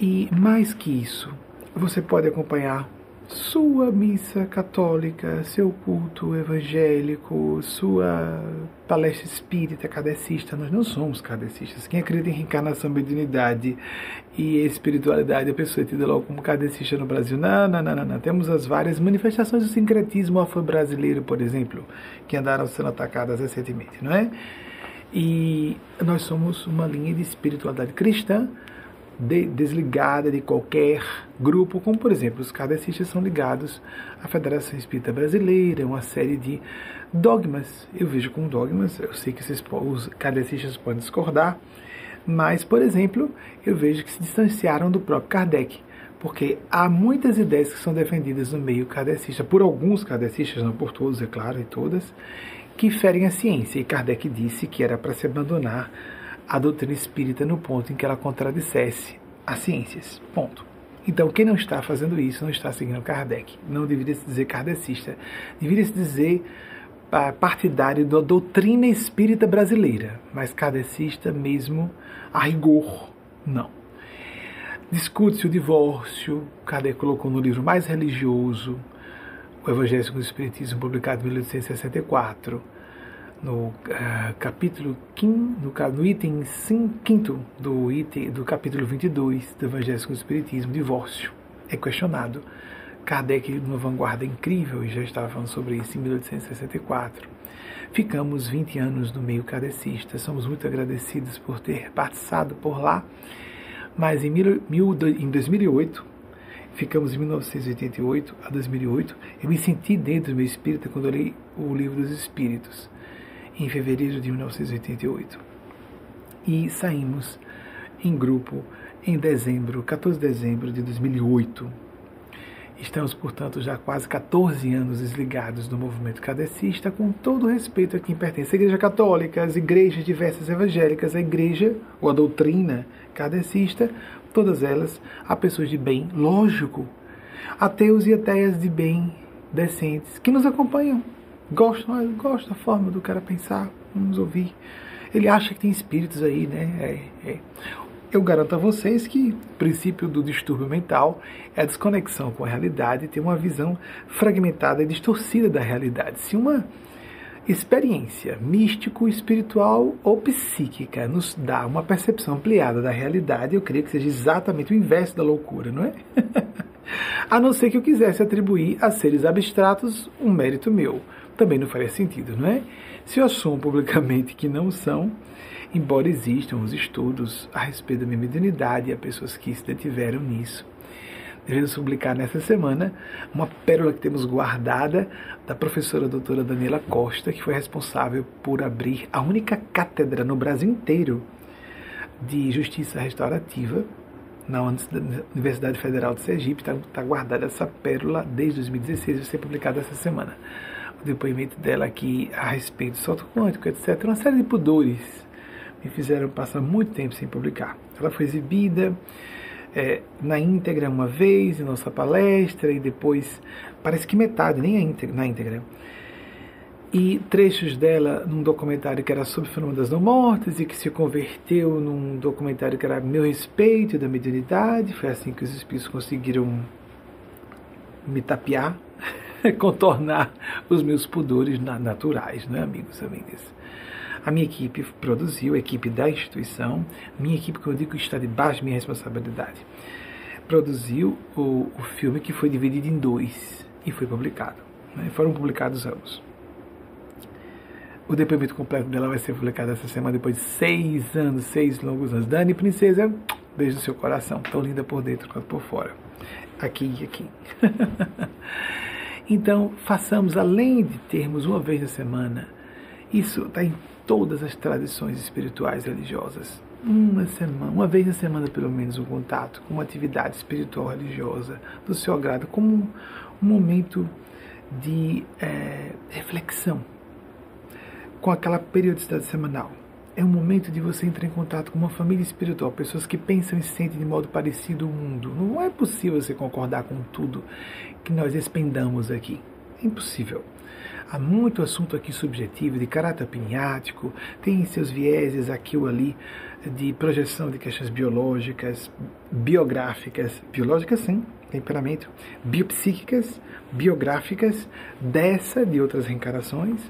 E mais que isso, você pode acompanhar sua missa católica, seu culto evangélico, sua palestra espírita kardecista. Nós não somos kardecistas. Quem acredita em reencarnação, mediunidade e espiritualidade, a pessoa é tida logo como kardecista no Brasil. Não, não, não, não. Temos as várias manifestações do sincretismo afro-brasileiro, por exemplo, que andaram sendo atacadas recentemente, não é? E nós somos uma linha de espiritualidade cristã de, desligada de qualquer grupo, como por exemplo os kardecistas são ligados à Federação Espírita Brasileira, uma série de dogmas. Eu vejo como dogmas, eu sei que esses, os kardecistas podem discordar, mas, por exemplo, eu vejo que se distanciaram do próprio Kardec, porque há muitas ideias que são defendidas no meio kardecista, por alguns kardecistas, não por todos, é claro, e todas, que ferem a ciência. E Kardec disse que era para se abandonar a doutrina espírita no ponto em que ela contradissesse as ciências. Ponto. Então, quem não está fazendo isso não está seguindo Kardec. Não deveria se dizer kardecista. Deveria se dizer ah, partidário da doutrina espírita brasileira. Mas kardecista mesmo, a rigor, não. Discute-se o divórcio. Kardec colocou no livro mais religioso, o Evangelho segundo o Espiritismo, publicado em 1864 no uh, capítulo 5, no, no item 5 do, item, do capítulo 22 do Evangelho com o Espiritismo, divórcio, é questionado. Kardec, numa vanguarda incrível, e já estava falando sobre isso em 1864. ficamos 20 anos no meio cadecista. Somos muito agradecidos por ter passado por lá. Mas em, mil, mil, em 2008, ficamos em 1988 a 2008, eu me senti dentro do meu espírito quando eu li o Livro dos Espíritos, em fevereiro de 1988. E saímos em grupo em dezembro, 14 de dezembro de 2008. Estamos, portanto, já quase 14 anos desligados do movimento cadecista, com todo respeito a quem pertence à Igreja Católica, às igrejas diversas evangélicas, a igreja ou a doutrina cadecista, todas elas a pessoas de bem, lógico, ateus e ateias de bem, decentes, que nos acompanham. Gostam, gostam da forma do cara pensar, vamos ouvir. Ele acha que tem espíritos aí, né? É, é. Eu garanto a vocês que o princípio do distúrbio mental é a desconexão com a realidade, ter uma visão fragmentada e distorcida da realidade. Se uma experiência místico, espiritual ou psíquica nos dá uma percepção ampliada da realidade, eu creio que seja exatamente o inverso da loucura, não é? a não ser que eu quisesse atribuir a seres abstratos um mérito meu. Também não faria sentido, não é? Se eu assumo publicamente que não são, embora existam os estudos a respeito da minha mediunidade e há pessoas que se detiveram nisso. Devemos publicar nessa semana uma pérola que temos guardada da professora doutora Daniela Costa, que foi responsável por abrir a única cátedra no Brasil inteiro de justiça restaurativa na Universidade Federal de Sergipe. Está tá guardada essa pérola desde 2016, vai ser publicada essa semana. Depoimento dela aqui a respeito do salto quântico, etc. Uma série de pudores me fizeram passar muito tempo sem publicar. Ela foi exibida é, na íntegra uma vez em nossa palestra e depois, parece que metade, nem íntegra, na íntegra. E trechos dela num documentário que era sobre o fenômeno das não mortas e que se converteu num documentário que era meu respeito da mediunidade. Foi assim que os espíritos conseguiram me tapear, contornar os meus pudores naturais, né, amigos e amigas? A minha equipe produziu, a equipe da instituição, minha equipe que eu digo está debaixo de minha responsabilidade, produziu o, o filme que foi dividido em dois e foi publicado. Né? Foram publicados ambos. O depoimento completo dela vai ser publicado essa semana, depois de seis anos, seis longos anos. Dani, princesa, beijo no seu coração, tão linda por dentro quanto por fora. Aqui e aqui. então, façamos, além de termos uma vez na semana, isso está em todas as tradições espirituais religiosas. Uma semana, uma vez na semana pelo menos, um contato com uma atividade espiritual religiosa do seu agrado, como um, um momento de é, reflexão com aquela periodicidade semanal. É um momento de você entrar em contato com uma família espiritual, pessoas que pensam e sentem de modo parecido o mundo. Não é possível você concordar com tudo que nós expendamos aqui. É impossível. Há muito assunto aqui subjetivo, de caráter piniático, tem seus vieses aqui ou ali de projeção de questões biológicas, biográficas, biológicas sim, temperamento, biopsíquicas, biográficas, dessa, de outras reencarnações.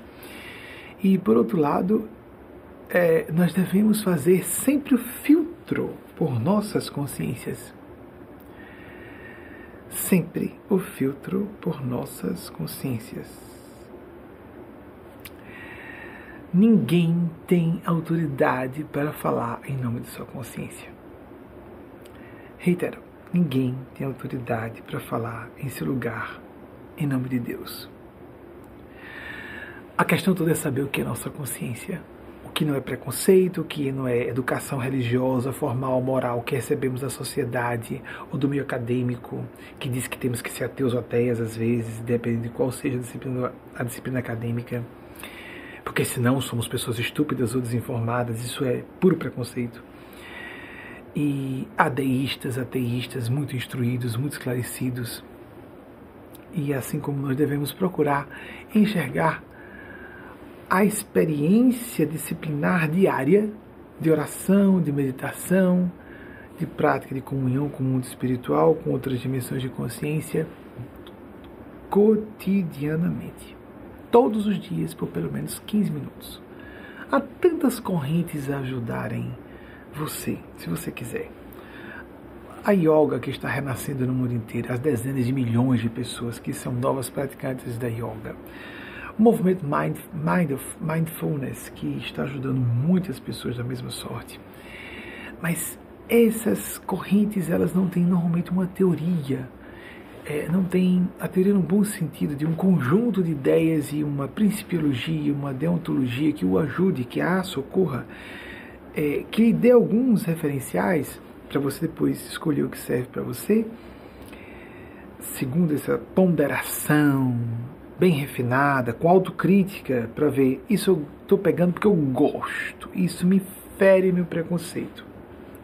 E, por outro lado, é, nós devemos fazer sempre o filtro por nossas consciências. Sempre o filtro por nossas consciências. Ninguém tem autoridade para falar em nome de sua consciência. Reitero, ninguém tem autoridade para falar em seu lugar em nome de Deus. A questão toda é saber o que é nossa consciência, que não é preconceito, que não é educação religiosa, formal, moral que recebemos da sociedade ou do meio acadêmico, que diz que temos que ser ateus ou ateias às vezes, dependendo de qual seja a disciplina, a disciplina acadêmica porque senão somos pessoas estúpidas ou desinformadas, isso é puro preconceito. E adeístas, ateístas, muito instruídos, muito esclarecidos. E assim como nós devemos procurar enxergar a experiência disciplinar diária de oração, de meditação, de prática de comunhão com o mundo espiritual, com outras dimensões de consciência, cotidianamente todos os dias por pelo menos 15 minutos. Há tantas correntes a ajudarem você, se você quiser. A yoga que está renascendo no mundo inteiro, as dezenas de milhões de pessoas que são novas praticantes da yoga. O movimento mind, mind, Mindfulness, que está ajudando muitas pessoas da mesma sorte. Mas essas correntes, elas não têm normalmente uma teoria, é, não tem a teoria no bom sentido de um conjunto de ideias e uma principiologia, uma deontologia que o ajude, que a socorra, é, que lhe dê alguns referenciais para você depois escolher o que serve para você, segundo essa ponderação bem refinada, com autocrítica, para ver isso eu estou pegando porque eu gosto, isso me fere meu preconceito,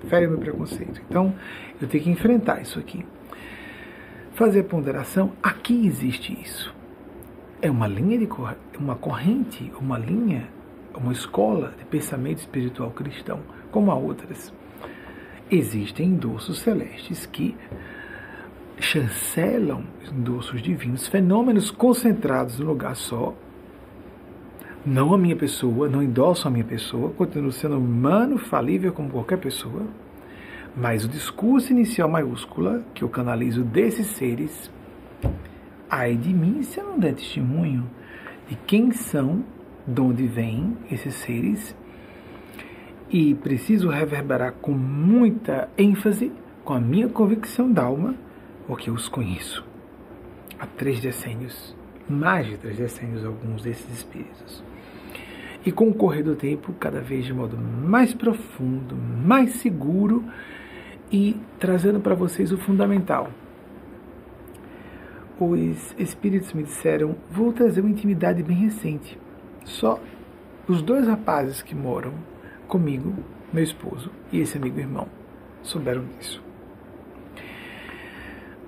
fere meu preconceito. Então eu tenho que enfrentar isso aqui. Fazer ponderação, aqui existe isso. É uma linha de uma corrente, uma linha, uma escola de pensamento espiritual cristão, como há outras. Existem endossos celestes que chancelam endossos divinos, fenômenos concentrados num lugar só. Não a minha pessoa, não endossam a minha pessoa, continuo sendo humano, falível como qualquer pessoa mas o discurso inicial maiúscula que eu canalizo desses seres, ai de mim se eu não der testemunho de quem são, de onde vêm esses seres, e preciso reverberar com muita ênfase, com a minha convicção d'alma, porque eu os conheço há três decênios, mais de três decênios, alguns desses espíritos. E com o correr do tempo, cada vez de modo mais profundo, mais seguro, e trazendo para vocês o fundamental. Os espíritos me disseram: vou trazer uma intimidade bem recente. Só os dois rapazes que moram comigo, meu esposo e esse amigo irmão, souberam disso.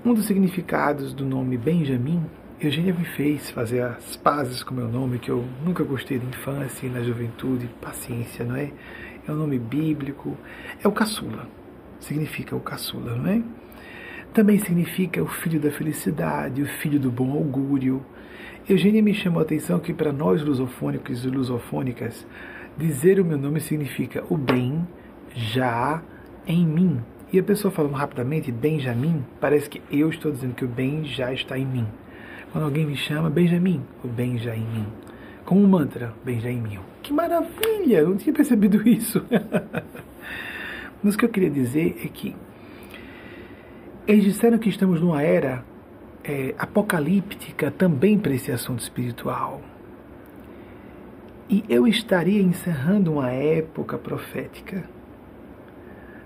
Um dos significados do nome Benjamin, Eugênia me fez fazer as pazes com meu nome, que eu nunca gostei da infância e na juventude, paciência, não é? É um nome bíblico, é o caçula significa o caçula, não é? Também significa o filho da felicidade, o filho do bom augúrio. Eugênia me chamou a atenção que para nós lusofônicos e lusofônicas, dizer o meu nome significa o bem já em mim. E a pessoa falando rapidamente Benjamin, parece que eu estou dizendo que o bem já está em mim. Quando alguém me chama Benjamin, o bem já em mim. Como um mantra, em mim. Que maravilha! Eu não tinha percebido isso. Mas o que eu queria dizer é que eles disseram que estamos numa era é, apocalíptica também para esse assunto espiritual. E eu estaria encerrando uma época profética.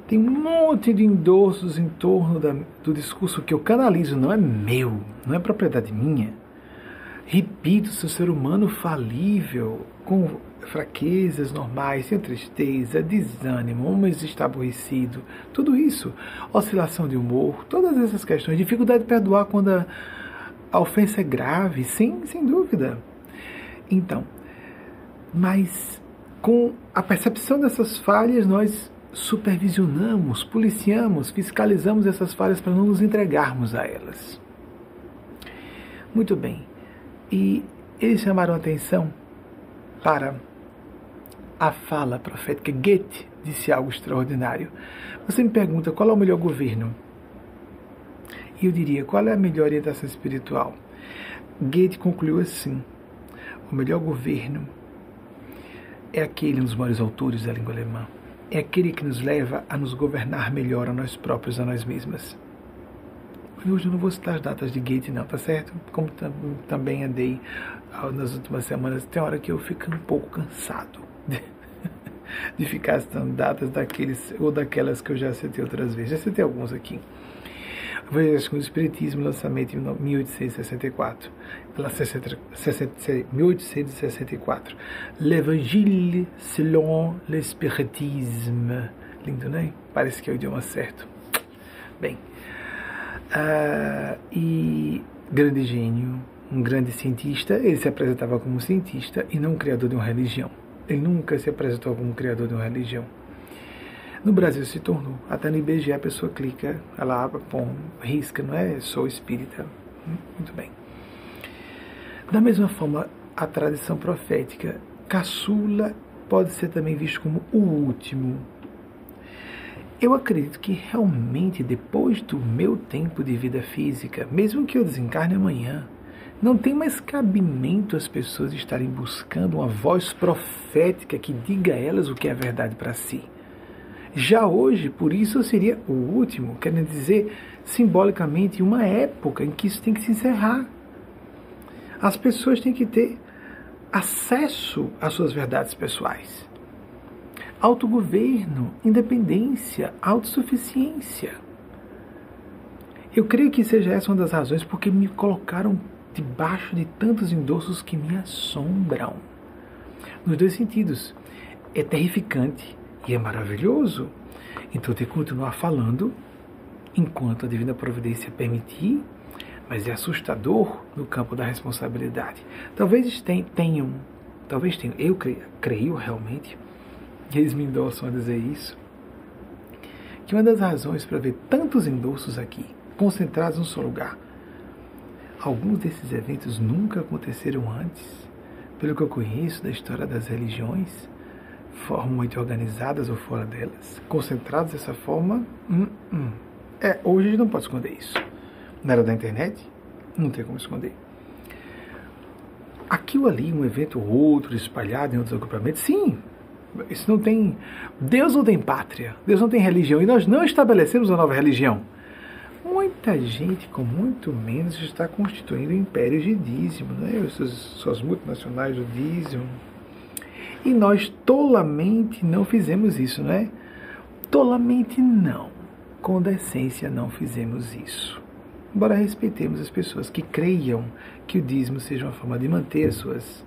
Tem um monte de endossos em torno da, do discurso que eu canalizo, não é meu, não é propriedade minha. Repito, sou ser humano falível, com fraquezas normais, sem tristeza, desânimo, um está aborrecido, tudo isso, oscilação de humor, todas essas questões, dificuldade de perdoar quando a, a ofensa é grave, sim, sem dúvida. Então, mas com a percepção dessas falhas, nós supervisionamos, policiamos, fiscalizamos essas falhas para não nos entregarmos a elas. Muito bem. E eles chamaram atenção para a fala profética. Goethe disse algo extraordinário. Você me pergunta qual é o melhor governo? E eu diria, qual é a melhor orientação espiritual? Goethe concluiu assim: o melhor governo é aquele, um dos maiores autores da língua alemã, é aquele que nos leva a nos governar melhor a nós próprios, a nós mesmas. Hoje eu não vou citar as datas de Goethe, não, tá certo? Como também andei ah, nas últimas semanas, tem hora que eu fico um pouco cansado de ficar citando datas daqueles ou daquelas que eu já citei outras vezes. Já citei alguns aqui. Veja com o Espiritismo, lançamento em 1864. 1864. L'Évangile selon l'Espiritisme. Lindo, né? Parece que é o idioma certo. Bem, uh, e grande gênio, um grande cientista, ele se apresentava como cientista e não criador de uma religião. Ele nunca se apresentou como criador de uma religião. No Brasil se tornou. Até no IBGE a pessoa clica, ela põe, risca, não é? Sou espírita. Muito bem. Da mesma forma, a tradição profética, caçula pode ser também visto como o último. Eu acredito que realmente depois do meu tempo de vida física, mesmo que eu desencarne amanhã, Não tem mais cabimento as pessoas estarem buscando uma voz profética que diga a elas o que é verdade para si. Já hoje, por isso seria o último, querendo dizer simbolicamente uma época em que isso tem que se encerrar. As pessoas têm que ter acesso às suas verdades pessoais. Autogoverno, independência, autossuficiência. Eu creio que seja essa uma das razões porque me colocaram debaixo de tantos endossos que me assombram. Nos dois sentidos. É terrificante e é maravilhoso. Então, tem que continuar falando enquanto a divina providência permitir, mas é assustador no campo da responsabilidade. Talvez tenham, talvez tenham, eu creio, creio realmente, e eles me endossam a dizer isso, que uma das razões para ver tantos endossos aqui, concentrados num só lugar, alguns desses eventos nunca aconteceram antes, pelo que eu conheço da história das religiões, formalmente organizadas ou fora delas, concentrados dessa forma, hum, hum. É, hoje a gente não pode esconder isso. Na era da internet, não tem como esconder. Aquilo ali, um evento ou outro espalhado em outros agrupamentos, sim, isso não tem. Deus não tem pátria, Deus não tem religião, e nós não estabelecemos uma nova religião. Muita gente, com muito menos, está constituindo impérios de dízimo, né? Essas, suas multinacionais do dízimo, e nós tolamente não fizemos isso, não é? Tolamente não. Com decência não fizemos isso. Embora respeitemos as pessoas que creiam que o dízimo seja uma forma de manter as suas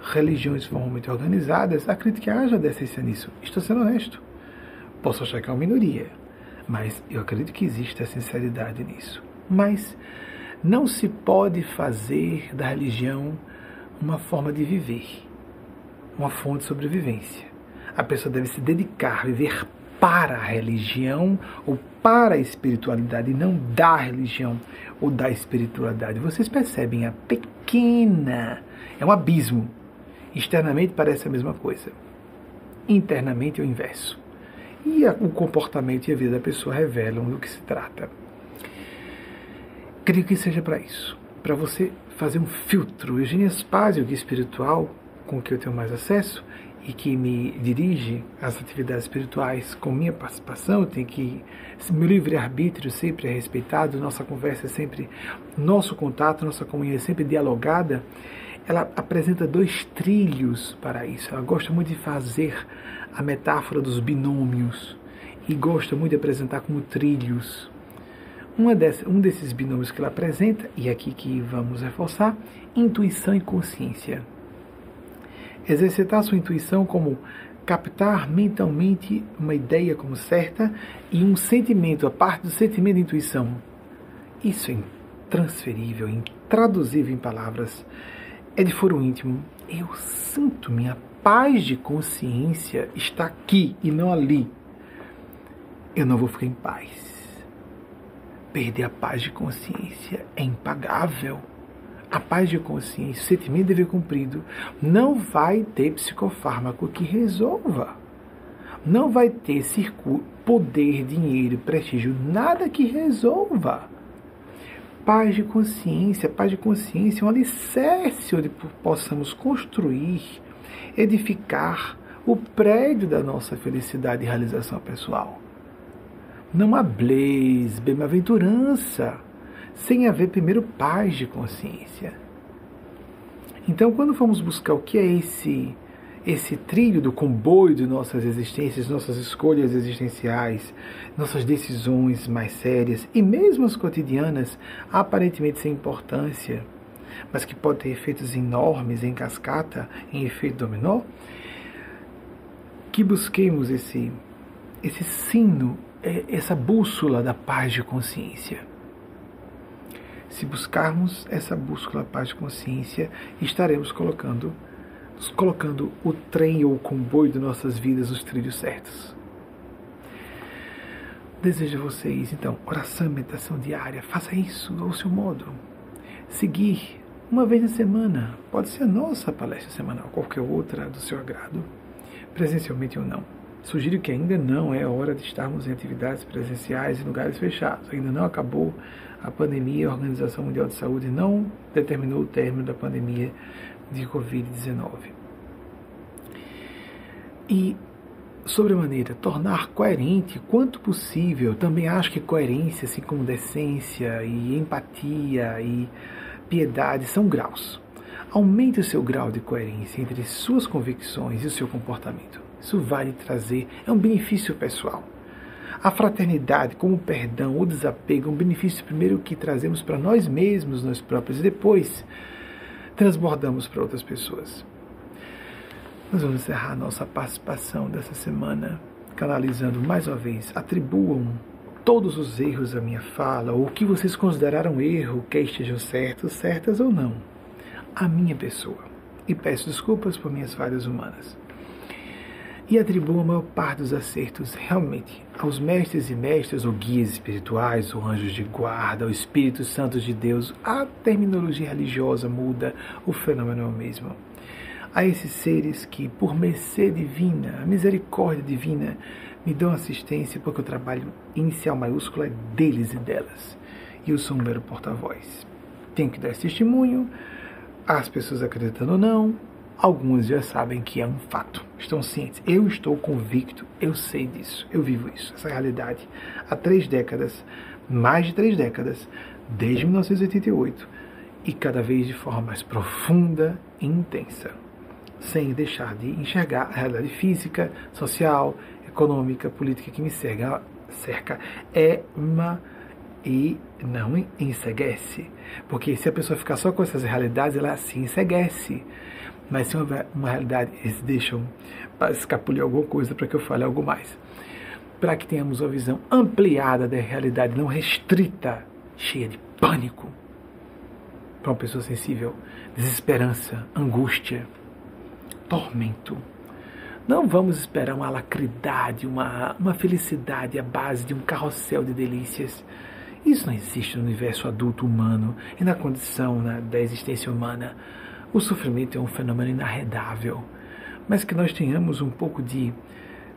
religiões formalmente organizadas, acredito que haja decência nisso. Estou sendo honesto. Posso achar que é uma minoria, mas eu acredito que existe a sinceridade nisso. Mas não se pode fazer da religião uma forma de viver uma fonte de sobrevivência. A pessoa deve se dedicar, viver para a religião ou para a espiritualidade e não da religião ou da espiritualidade. Vocês percebem a pequena, é um abismo. Externamente parece a mesma coisa. Internamente é o inverso. E o comportamento e a vida da pessoa revelam do que se trata. Creio que seja para isso. Para você fazer um filtro. Eugênia Spazio, guia espiritual, com que eu tenho mais acesso e que me dirige às atividades espirituais com minha participação, tenho que meu livre-arbítrio sempre é respeitado, nossa conversa é sempre, nosso contato, nossa comunhão é sempre dialogada, ela apresenta dois trilhos para isso. Ela gosta muito de fazer a metáfora dos binômios e gosta muito de apresentar como trilhos. Uma dessas, um desses binômios que ela apresenta, e aqui que vamos reforçar, intuição e consciência exercitar sua intuição como captar mentalmente uma ideia como certa e um sentimento, a parte do sentimento e intuição. Isso é intransferível, intraduzível em palavras. É de foro íntimo. Eu sinto minha paz de consciência está aqui e não ali. Eu não vou ficar em paz. Perder a paz de consciência é impagável a paz de consciência, o sentimento de dever cumprido, não vai ter psicofármaco que resolva. Não vai ter circuito, poder, dinheiro, prestígio, nada que resolva. Paz de consciência, paz de consciência é um alicerce onde possamos construir, edificar o prédio da nossa felicidade e realização pessoal. Não há blaze, bem-aventurança sem haver primeiro paz de consciência. Então, quando formos buscar o que é esse esse trilho do comboio de nossas existências, nossas escolhas existenciais, nossas decisões mais sérias e mesmo as cotidianas, aparentemente sem importância, mas que podem ter efeitos enormes em cascata, em efeito dominó, que busquemos esse esse sino, é, essa bússola da paz de consciência se buscarmos essa bússola paz de consciência, estaremos colocando, colocando o trem ou o comboio de nossas vidas nos trilhos certos. Desejo a vocês, então, oração meditação diária. Faça isso ao seu modo. Seguir uma vez na semana. Pode ser a nossa palestra semanal, qualquer outra do seu agrado, presencialmente ou não. Sugiro que ainda não é hora de estarmos em atividades presenciais em lugares fechados. Ainda não acabou a pandemia, a Organização Mundial de Saúde não determinou o término da pandemia de Covid-19. E, sobremaneira, tornar coerente quanto possível, também acho que coerência, assim como decência e empatia e piedade são graus. Aumente o seu grau de coerência entre suas convicções e o seu comportamento. Isso vai trazer, é um benefício pessoal. A fraternidade, como o perdão, o desapego, é um benefício primeiro que trazemos para nós mesmos, nós próprios, e depois transbordamos para outras pessoas. Nós vamos encerrar nossa participação dessa semana canalizando mais uma vez. Atribuam todos os erros da minha fala, ou o que vocês consideraram erro, quer estejam certos, certas ou não, à minha pessoa. E peço desculpas por minhas falhas humanas e atribuo a maior parte dos acertos realmente aos mestres e mestras, ou guias espirituais, ou anjos de guarda, ou Espíritos Santos de Deus. A terminologia religiosa muda, o fenômeno é o mesmo. A esses seres que, por mercê divina, a misericórdia divina, me dão assistência, porque o trabalho inicial maiúsculo é deles e delas. E eu sou um mero porta-voz. Tenho que dar esse testemunho, as pessoas acreditando ou não, Alguns já sabem que é um fato, estão cientes. Eu estou convicto, eu sei disso, eu vivo isso, essa realidade há três décadas, mais de três décadas, desde 1988, e cada vez de forma mais profunda e intensa, sem deixar de enxergar a realidade física, social, econômica, política que me cerca, cerca é uma e não enseguece. Porque se a pessoa ficar só com essas realidades, ela se enseguece. Mas se houver uma realidade, eles deixam escapulir alguma coisa para que eu fale algo mais. Para que tenhamos uma visão ampliada da realidade, não restrita, cheia de pânico. Para uma pessoa sensível, desesperança, angústia, tormento. Não vamos esperar uma alacridade, uma, uma felicidade à base de um carrossel de delícias. Isso não existe no universo adulto humano e na condição né, da existência humana. O sofrimento é um fenômeno inarredável, mas que nós tenhamos um pouco de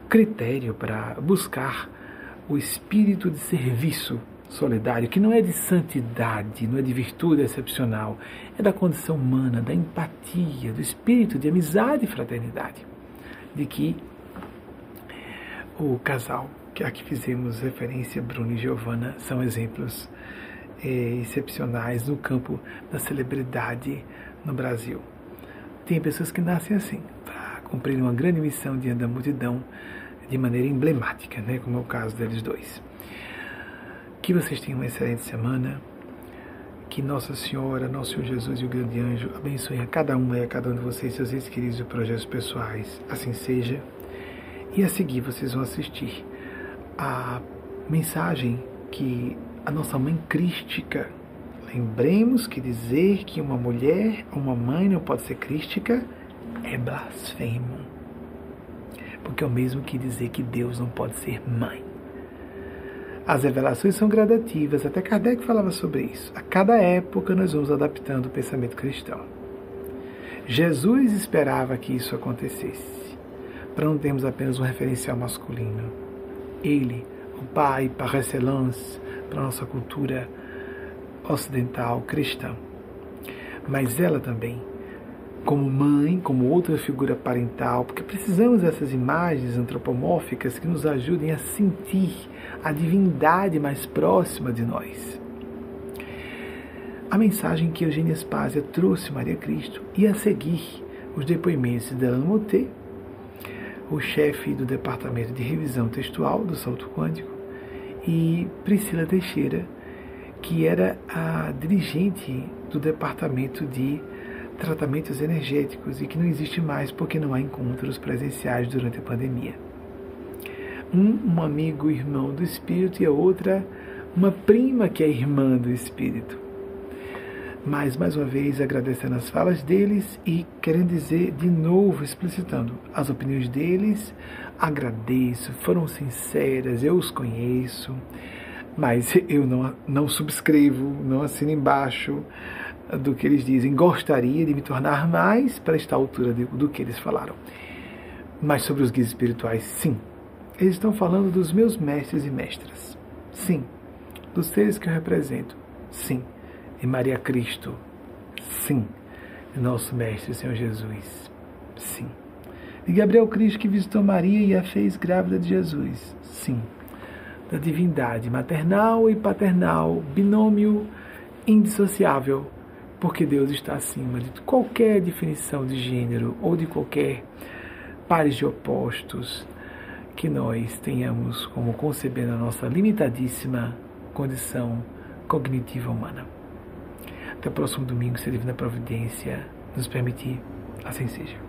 critério para buscar o espírito de serviço solidário, que não é de santidade, não é de virtude excepcional, é da condição humana, da empatia, do espírito de amizade e fraternidade, de que o casal que aqui fizemos referência, Bruno e Giovanna, são exemplos eh, excepcionais no campo da celebridade no Brasil. Tem pessoas que nascem assim, para cumprir uma grande missão diante da multidão de maneira emblemática, né, como é o caso deles dois. Que vocês tenham uma excelente semana. Que Nossa Senhora, Nosso Senhor Jesus e o grande anjo abençoem a cada um e a cada um de vocês, seus entes queridos e projetos pessoais. Assim seja. E a seguir vocês vão assistir a mensagem que a nossa mãe crística Lembremos que dizer que uma mulher ou uma mãe não pode ser crística é blasfemo. Porque é o mesmo que dizer que Deus não pode ser mãe. As revelações são gradativas, até Kardec falava sobre isso. A cada época nós vamos adaptando o pensamento cristão. Jesus esperava que isso acontecesse, para não termos apenas um referencial masculino. Ele, o Pai par excellence, para a nossa cultura ocidental cristã. Mas ela também, como mãe, como outra figura parental, porque precisamos dessas imagens antropomórficas que nos ajudem a sentir a divindade mais próxima de nós. A mensagem que Eugênia Spásia trouxe Maria Cristo e a seguir os depoimentos de Delano Moté, o chefe do Departamento de Revisão Textual do Salto Quântico, e Priscila Teixeira, que era a dirigente do departamento de tratamentos energéticos e que não existe mais porque não há encontros presenciais durante a pandemia. Um, um amigo irmão do espírito e a outra uma prima que é irmã do espírito. Mas, mais uma vez, agradecendo as falas deles e querendo dizer de novo, explicitando as opiniões deles, agradeço, foram sinceras, eu os conheço, mas eu não, não subscrevo, não assino embaixo do que eles dizem. Gostaria de me tornar mais para estar à altura de, do que eles falaram. Mas sobre os guias espirituais, sim, eles estão falando dos meus mestres e mestras. Sim. Dos seres que eu represento. Sim. E Maria Cristo. Sim. E nosso mestre, Senhor Jesus. Sim. E Gabriel Cristo que visitou Maria e a fez grávida de Jesus. Sim. Da divindade maternal e paternal, binômio indissociável, porque Deus está acima de qualquer definição de gênero ou de qualquer pares de opostos que nós tenhamos como conceber a nossa limitadíssima condição cognitiva humana. Até o próximo domingo, se a Divina Providência nos permitir, assim seja.